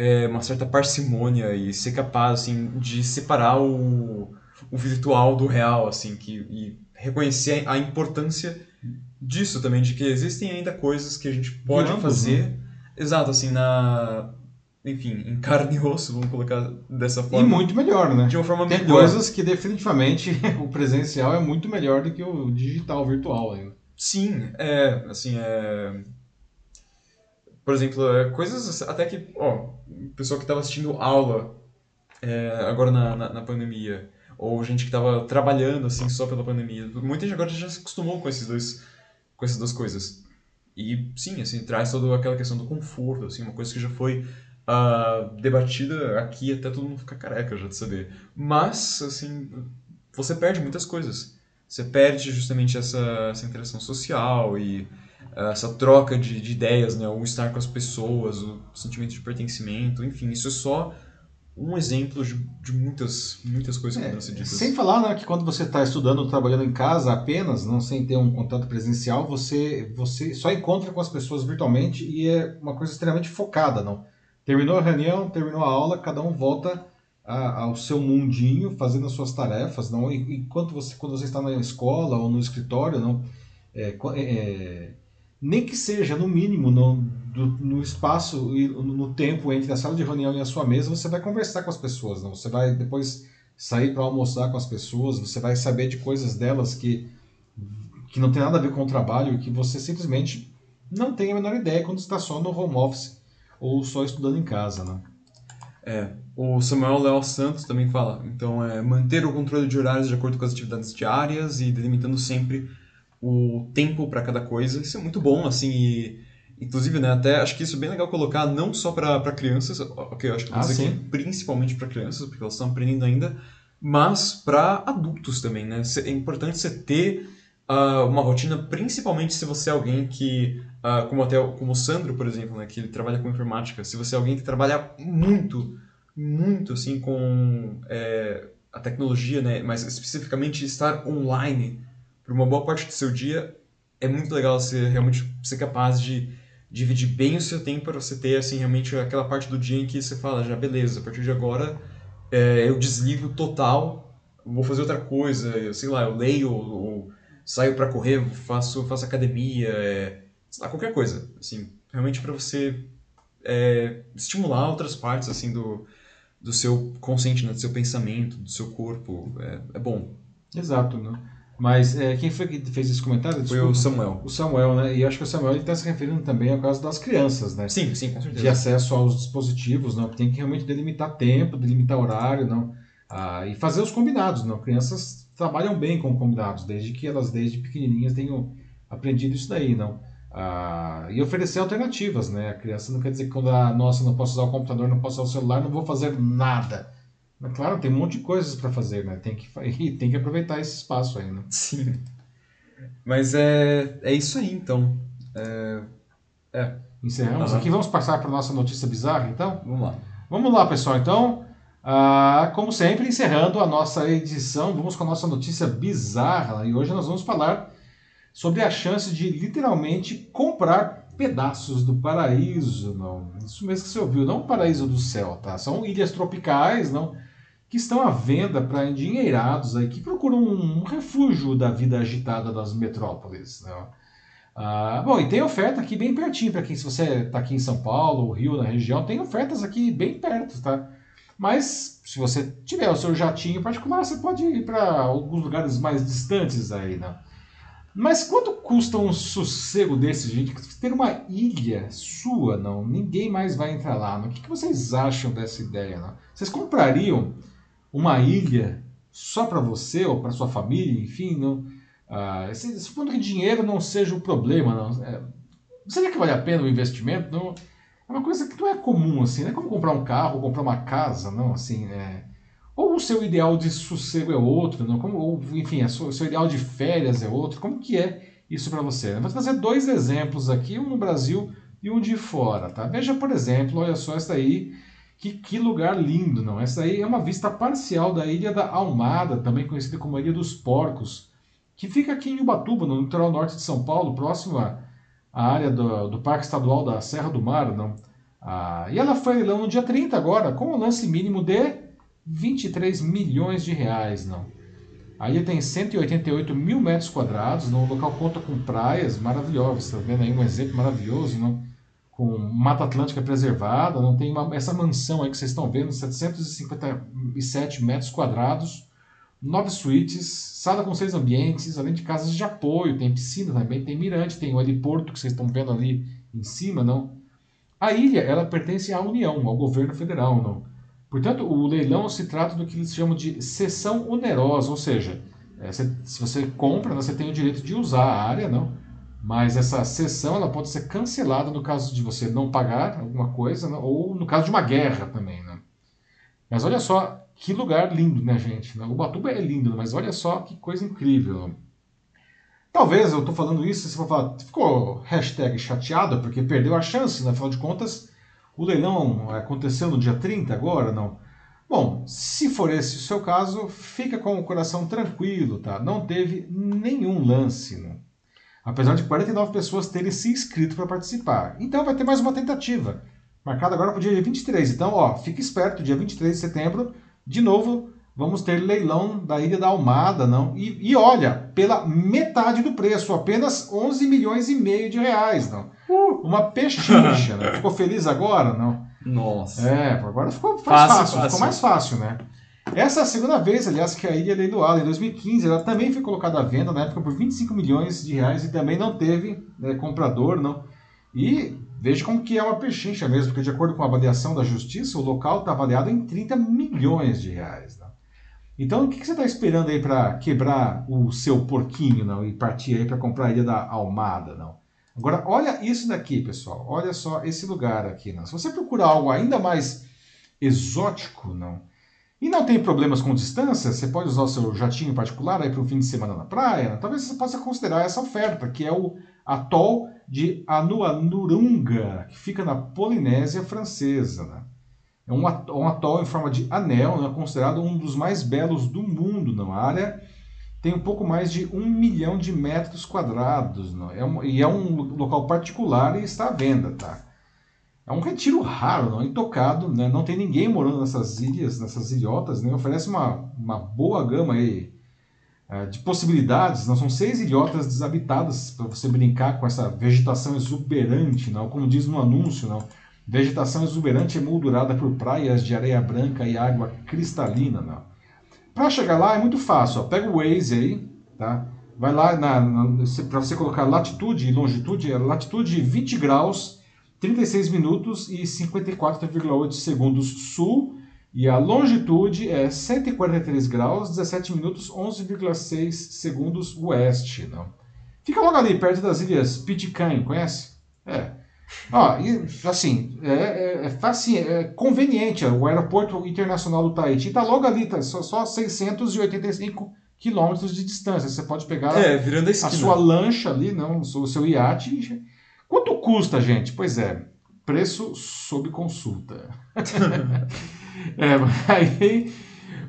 é, uma certa parcimônia e ser capaz assim de separar o, o virtual do real assim que e reconhecer a importância disso também de que existem ainda coisas que a gente pode ambos, fazer. exato assim na enfim em carne e osso vamos colocar dessa E forma muito melhor, né? de uma forma Tem melhor coisas que definitivamente o presencial é muito melhor do que o digital, virtual ainda. Sim, é, assim, é... Por exemplo, é, coisas até que, ó, o pessoal que estava assistindo aula é, agora na, na, na pandemia, ou gente que estava trabalhando, assim, só pela pandemia, muita gente agora já se acostumou com esses dois, com essas duas coisas. E, sim, assim, traz toda aquela questão do conforto, assim, uma coisa que já foi ah, debatida aqui até todo mundo ficar careca já de saber. Mas, assim, você perde muitas coisas. Você perde justamente essa, essa interação social e ah, essa troca de, de ideias, né? O estar com as pessoas, o sentimento de pertencimento, enfim, isso é só um exemplo de, de muitas, muitas coisas que É, ser ditas. sem falar né, que quando você está estudando ou trabalhando em casa apenas, não sem ter um contato presencial, você, você só encontra com as pessoas virtualmente e é uma coisa extremamente focada. não Terminou a reunião, terminou a aula, cada um volta a- ao seu mundinho, fazendo as suas tarefas. não E- Enquanto você, quando você está na escola ou no escritório, não é, é, é, nem que seja no mínimo no, do- no espaço e no tempo entre a sala de reunião e a sua mesa, você vai conversar com as pessoas, não? Você vai depois sair para almoçar com as pessoas, você vai saber de coisas delas que que não tem nada a ver com o trabalho, que você simplesmente não tem a menor ideia quando está só no home office ou só estudando em casa, né? É, o Samuel Leal Santos também fala, então é manter o controle de horários de acordo com as atividades diárias e delimitando sempre o tempo para cada coisa. Isso é muito bom, assim, e inclusive, né, até acho que isso é bem legal colocar não só para crianças, ok, eu acho que vou Ah, que principalmente para crianças, porque elas estão aprendendo ainda, mas para adultos também, né? É importante você ter ah, uma rotina, principalmente se você é alguém que, ah, como até como o Sandro, por exemplo, né, que ele trabalha com informática, se você é alguém que trabalha muito, muito assim com é, a tecnologia, né, mas especificamente estar online por uma boa parte do seu dia, é muito legal você realmente ser capaz de dividir bem o seu tempo para você ter assim realmente aquela parte do dia em que você fala já beleza, a partir de agora é, eu desligo total, vou fazer outra coisa, eu, sei lá, eu leio ou, ou saio para correr, faço faço academia, é, sei lá, qualquer coisa, assim, realmente para você é, estimular outras partes assim do do seu consciente, né, do seu pensamento, do seu corpo, é, é bom. Exato, né? Mas é, quem foi que fez esse comentário? Foi Desculpa. o Samuel. O Samuel, né? E acho que o Samuel está se referindo também ao caso das crianças, né? Sim, sim, com de certeza. acesso aos dispositivos, não, tem que realmente delimitar tempo, delimitar horário, não, ah, e fazer os combinados, não. Crianças trabalham bem com combinados, desde que elas desde pequenininhas tenham aprendido isso daí, não. Ah, e oferecer alternativas, né? A criança não quer dizer que quando a nossa não posso usar o computador, não posso usar o celular, não vou fazer nada. Mas claro, tem um monte de coisas para fazer, né? Tem que e tem que aproveitar esse espaço aí, né? Sim. Mas é, é isso aí, então. É, é, Encerramos aqui, vamos passar para nossa notícia bizarra, então. vamos lá. Vamos lá, pessoal. Então, ah, como sempre, encerrando a nossa edição, vamos com a nossa notícia bizarra. E hoje nós vamos falar sobre a chance de literalmente comprar pedaços do paraíso. Não, isso mesmo que você ouviu, não o paraíso do céu, tá? São ilhas tropicais, não, que estão à venda para endinheirados aí que procuram um refúgio da vida agitada das metrópoles. Não? Ah, bom, e tem oferta aqui bem pertinho para quem, se você está aqui em São Paulo, Rio, na região, tem ofertas aqui bem perto, tá? Mas se você tiver o seu jatinho particular, você pode ir para alguns lugares mais distantes aí, né? Mas quanto custa um sossego desse, gente? Ter uma ilha sua, não? Ninguém mais vai entrar lá. Não? O que, vocês acham dessa ideia? Não? Vocês comprariam uma ilha só para você ou para sua família, enfim, não? Ah, supondo que dinheiro não seja o problema, não? É, será que vale a pena o investimento? Não, é uma coisa que não é comum, assim, não é como comprar um carro, comprar uma casa, não, assim, é... Ou o seu ideal de sossego é outro, não? Como, ou, enfim, o seu ideal de férias é outro, como que é isso para você? Eu vou trazer dois exemplos aqui, um no Brasil e um de fora, tá? Veja, por exemplo, olha só essa aí, que, que lugar lindo, não? Essa aí é uma vista parcial da Ilha da Almada, também conhecida como Ilha dos Porcos, que fica aqui em Ubatuba, no litoral norte de São Paulo, próximo à, área do, do Parque Estadual da Serra do Mar, não? Ah, e ela foi leilão no dia 30 agora, com um lance mínimo de 23 milhões de reais, não? A ilha tem 188 mil metros quadrados, não? o local conta com praias maravilhosas, está vendo aí um exemplo maravilhoso, não? com Mata Atlântica preservada, não tem uma, essa mansão aí que vocês estão vendo, 757 metros quadrados, nove suítes, sala com seis ambientes, além de casas de apoio, tem piscina também, tem mirante, tem o heliporto que vocês estão vendo ali em cima, não? A ilha, ela pertence à União, ao governo federal, não? Portanto, o leilão se trata do que eles chamam de cessão onerosa, ou seja, é, se, se você compra, você tem o direito de usar a área, não? Mas essa cessão ela pode ser cancelada no caso de você não pagar alguma coisa, né? ou no caso de uma guerra também. Né? Mas olha só que lugar lindo, né, gente? O Ubatuba é lindo, mas olha só que coisa incrível. Talvez eu estou falando isso, você vai falar, ficou hashtag chateado porque perdeu a chance, né? afinal de contas, o leilão aconteceu no dia 30 agora, não? Bom, se for esse o seu caso, fica com o coração tranquilo, tá? Não teve nenhum lance, não? apesar de 49 pessoas terem se inscrito para participar. Então vai ter mais uma tentativa, marcada agora para o dia 23. Então, ó, fique esperto, dia 23 de setembro, de novo, vamos ter leilão da Ilha da Almada, não? E, e olha, pela metade do preço, apenas 11 milhões e meio de reais, não? Uh, uma pechincha, né? Ficou feliz agora, não? Nossa. É, agora ficou fácil, fácil, fácil, ficou mais fácil, né? Essa é a segunda vez, aliás, que a ilha é leiloada. Em 2015, ela também foi colocada à venda, na época, por 25 milhões de reais e também não teve né, comprador, não. E veja como que é uma pechincha mesmo, porque de acordo com a avaliação da justiça, o local está avaliado em 30 milhões de reais. Não? Então, o que, que você está esperando aí para quebrar o seu porquinho não, e partir aí para comprar a ilha da Almada? Não? Agora, olha isso daqui, pessoal. Olha só esse lugar aqui. Não? Se você procurar algo ainda mais exótico, não, e não tem problemas com distância, você pode usar o seu jatinho particular aí para o fim de semana na praia. Talvez você possa considerar essa oferta, que é o atol de Anuanurunga, que fica na Polinésia Francesa. Né? É um atol em forma de anel, né? considerado um dos mais belos do mundo. na área tem um pouco mais de um milhão de metros quadrados. Né? É um, e é um local particular e está à venda. Tá? É um retiro raro, não intocado, né? não tem ninguém morando nessas ilhas, nessas ilhotas, né? oferece uma, uma boa gama aí, é, de possibilidades. Não? São seis ilhotas desabitadas para você brincar com essa vegetação exuberante, não? como diz no anúncio. Não? Vegetação exuberante emoldurada por praias de areia branca e água cristalina. Não? Para chegar lá é muito fácil. Ó. Pega o Waze aí, tá? vai lá para você colocar latitude e longitude, é latitude 20 graus 36 minutos e 54,8 segundos sul. E a longitude é 143 graus, 17 minutos, 11,6 segundos oeste. Não? Fica logo ali, perto das ilhas Pitcairn, conhece? É. Ó, e, assim, é, é, fácil, é conveniente. O aeroporto internacional do Tahiti está logo ali, tá, só, só 685 quilômetros de distância. Você pode pegar é, a, a sua lancha ali, não, o seu iate Quanto custa, gente? Pois é, preço sob consulta. é, aí,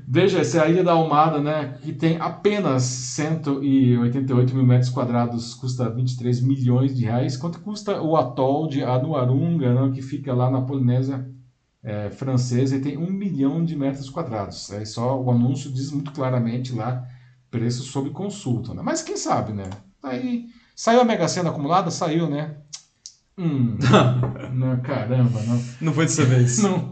veja, essa é Ilha da Almada, né, que tem apenas 188 mil metros quadrados, custa 23 milhões de reais. Quanto custa o atol de Anuarunga, né, que fica lá na Polinésia é, francesa e tem um milhão de metros quadrados. É só o anúncio diz muito claramente lá preço sob consulta. Né? Mas quem sabe, né? Aí saiu a Mega Sena acumulada, saiu, né? Hum, não, caramba, não. Não foi dessa vez. Não.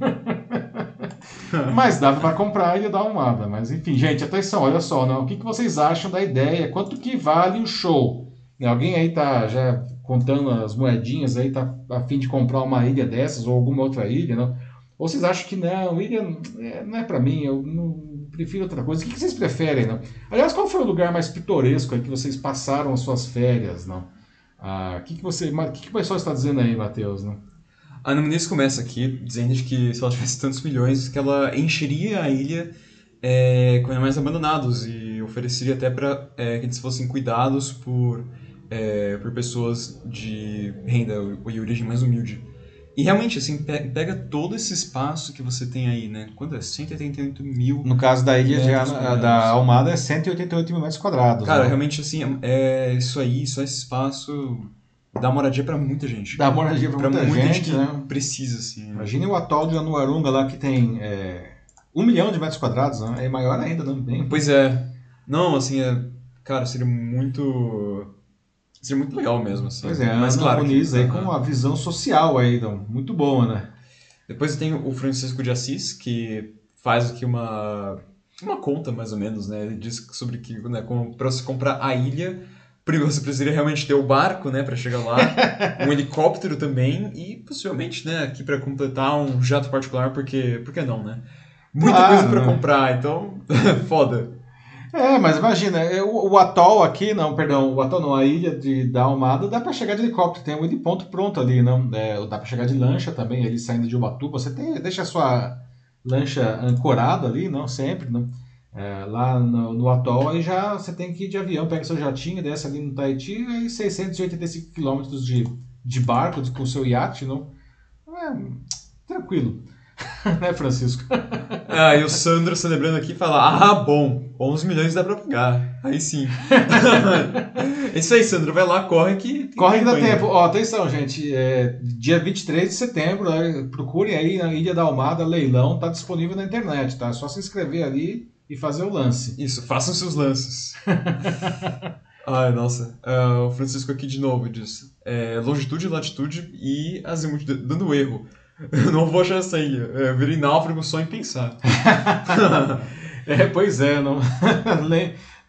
Mas dava para comprar e dar uma Almada. Mas enfim, gente, atenção, olha só, não, o que, que vocês acham da ideia? Quanto que vale o show? Alguém aí tá já contando as moedinhas aí, tá a fim de comprar uma ilha dessas ou alguma outra ilha, não? Ou vocês acham que não, ilha é, não é para mim, eu não, prefiro outra coisa. O que, que vocês preferem, não? Aliás, qual foi o lugar mais pitoresco aí que vocês passaram as suas férias, não? Ah, o que, que você, que, que o pessoal está dizendo aí, Matheus, não? A Ana Muniz começa aqui dizendo que se ela tivesse tantos milhões, que ela encheria a ilha é, com animais abandonados e ofereceria até para é, que eles fossem cuidados por é, por pessoas de renda e origem mais humilde. E realmente, assim, pega todo esse espaço que você tem aí, né? Quanto é? 188 mil. No caso da ilha de, da Almada é 188 mil metros quadrados. Cara, né? realmente, assim, é isso aí, só esse espaço dá moradia para muita gente. Dá moradia para muita, muita, gente, gente né? precisa, assim. Imagine o atol de Anuarunga lá que tem é, um milhão de metros quadrados, né? É maior ainda também. Pois é. Não, assim, é, cara, seria muito Seria muito legal mesmo, assim. Pois é, mas claro. Muniz aí com a visão social aí, então, muito boa, né? Depois tem o Francisco de Assis, que faz aqui uma, uma conta, mais ou menos, né? Ele diz sobre que, né, para você comprar a ilha, você precisaria realmente ter o barco, né, para chegar lá, um helicóptero também e possivelmente, né, aqui para completar um jato particular, porque, por que não, né? Muita claro, coisa para né? comprar, então, foda. É, mas imagina, o, o atol aqui, não, perdão, o atol não, a ilha de, da Almada dá para chegar de helicóptero, tem um heliponto pronto ali, não, é, dá para chegar de lancha também, ali saindo de Ubatuba, você tem, deixa a sua lancha ancorada ali, não, sempre, não, é, lá no, no atol, aí já você tem que ir de avião, pega seu jatinho, desce ali no Tahiti, aí 685 quilômetros de, de barco com o seu iate, não, é, tranquilo. né, Francisco? Ah, e o Sandro celebrando aqui fala: Ah, bom, 11 milhões dá pra pagar. Aí sim. é isso aí, Sandro, vai lá, corre que. Corre que dá tempo. Ó, atenção, gente. É, dia 23 de setembro, né, procurem aí na Ilha da Almada, leilão, tá disponível na internet, tá? É só se inscrever ali e fazer o lance. Isso, façam seus lances. Ai, nossa. Uh, o Francisco aqui de novo diz: é, longitude, latitude e azimuth dando erro. Eu não vou achar essa ilha. Eu virei náufrago só em pensar. é, pois é. Não...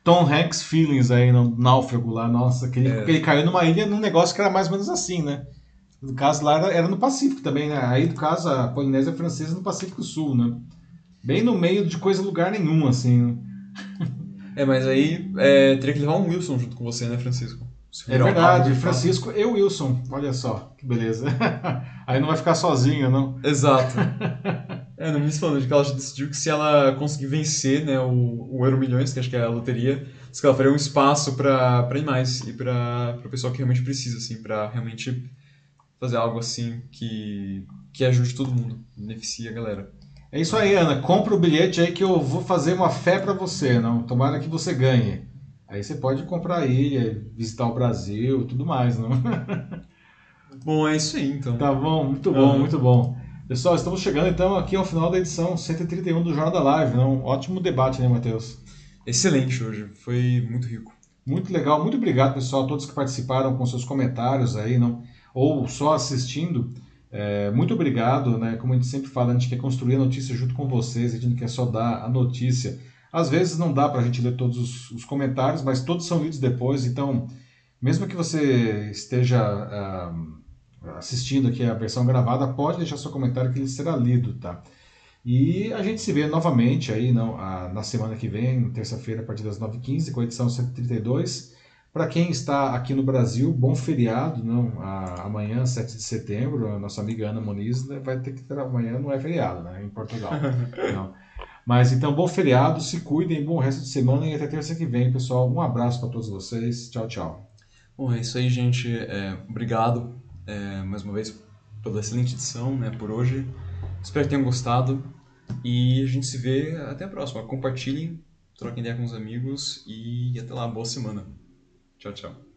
Tom Hanks feelings aí no náufrago lá. Nossa, que ele, é. ele caiu numa ilha num negócio que era mais ou menos assim, né? No caso lá era, era no Pacífico também, né? Aí, no caso, a Polinésia Francesa no Pacífico Sul, né? Bem no meio de coisa lugar nenhum, assim. Né? É, mas aí é, teria que levar um Wilson junto com você, né, Francisco? É verdade, Francisco e Wilson. Olha só, que beleza. Aí não vai ficar sozinha, não. Exato. é, não me falando de que ela já decidiu que se ela conseguir vencer né, o, o Euro Milhões, que acho que é a loteria, que ela faria um espaço para animais e para o pessoal que realmente precisa, assim, para realmente fazer algo assim que, que ajude todo mundo, beneficie a galera. É isso aí, Ana. Compra o bilhete aí que eu vou fazer uma fé para você, não? Tomara que você ganhe. Aí você pode comprar a ilha, visitar o Brasil, tudo mais, não? Bom, é isso aí então. Tá bom, muito bom, uhum. muito bom. Pessoal, estamos chegando então aqui ao final da edição 131 do Jornal da Live. Né? Um ótimo debate, né, Matheus? Excelente hoje, foi muito rico. Muito legal, muito obrigado, pessoal, a todos que participaram com seus comentários aí, não? ou só assistindo. É, muito obrigado, né? Como a gente sempre fala, a gente quer construir a notícia junto com vocês, a gente não quer só dar a notícia. Às vezes não dá para a gente ler todos os, os, comentários, mas todos são lidos depois. Então, mesmo que você esteja uh, assistindo aqui a versão gravada, pode deixar seu comentário que ele será lido, tá? E a gente se vê novamente aí não, a, na semana que vem, terça-feira, a partir das 9h15, com a edição 132. Para quem está aqui no Brasil, bom feriado, não? A, amanhã, 7 de setembro, a nossa amiga Ana Moniz né, vai ter que ter amanhã, não é feriado, né? Em Portugal. não. Mas então, bom feriado, se cuidem, bom resto de semana e até terça que vem, pessoal. Um abraço para todos vocês. Tchau, tchau. Bom, é isso aí, gente. É, obrigado é, mais uma vez pela excelente edição né, por hoje. Espero que tenham gostado. E a gente se vê até a próxima. Compartilhem, troquem ideia com os amigos e até lá. Boa semana. Tchau, tchau.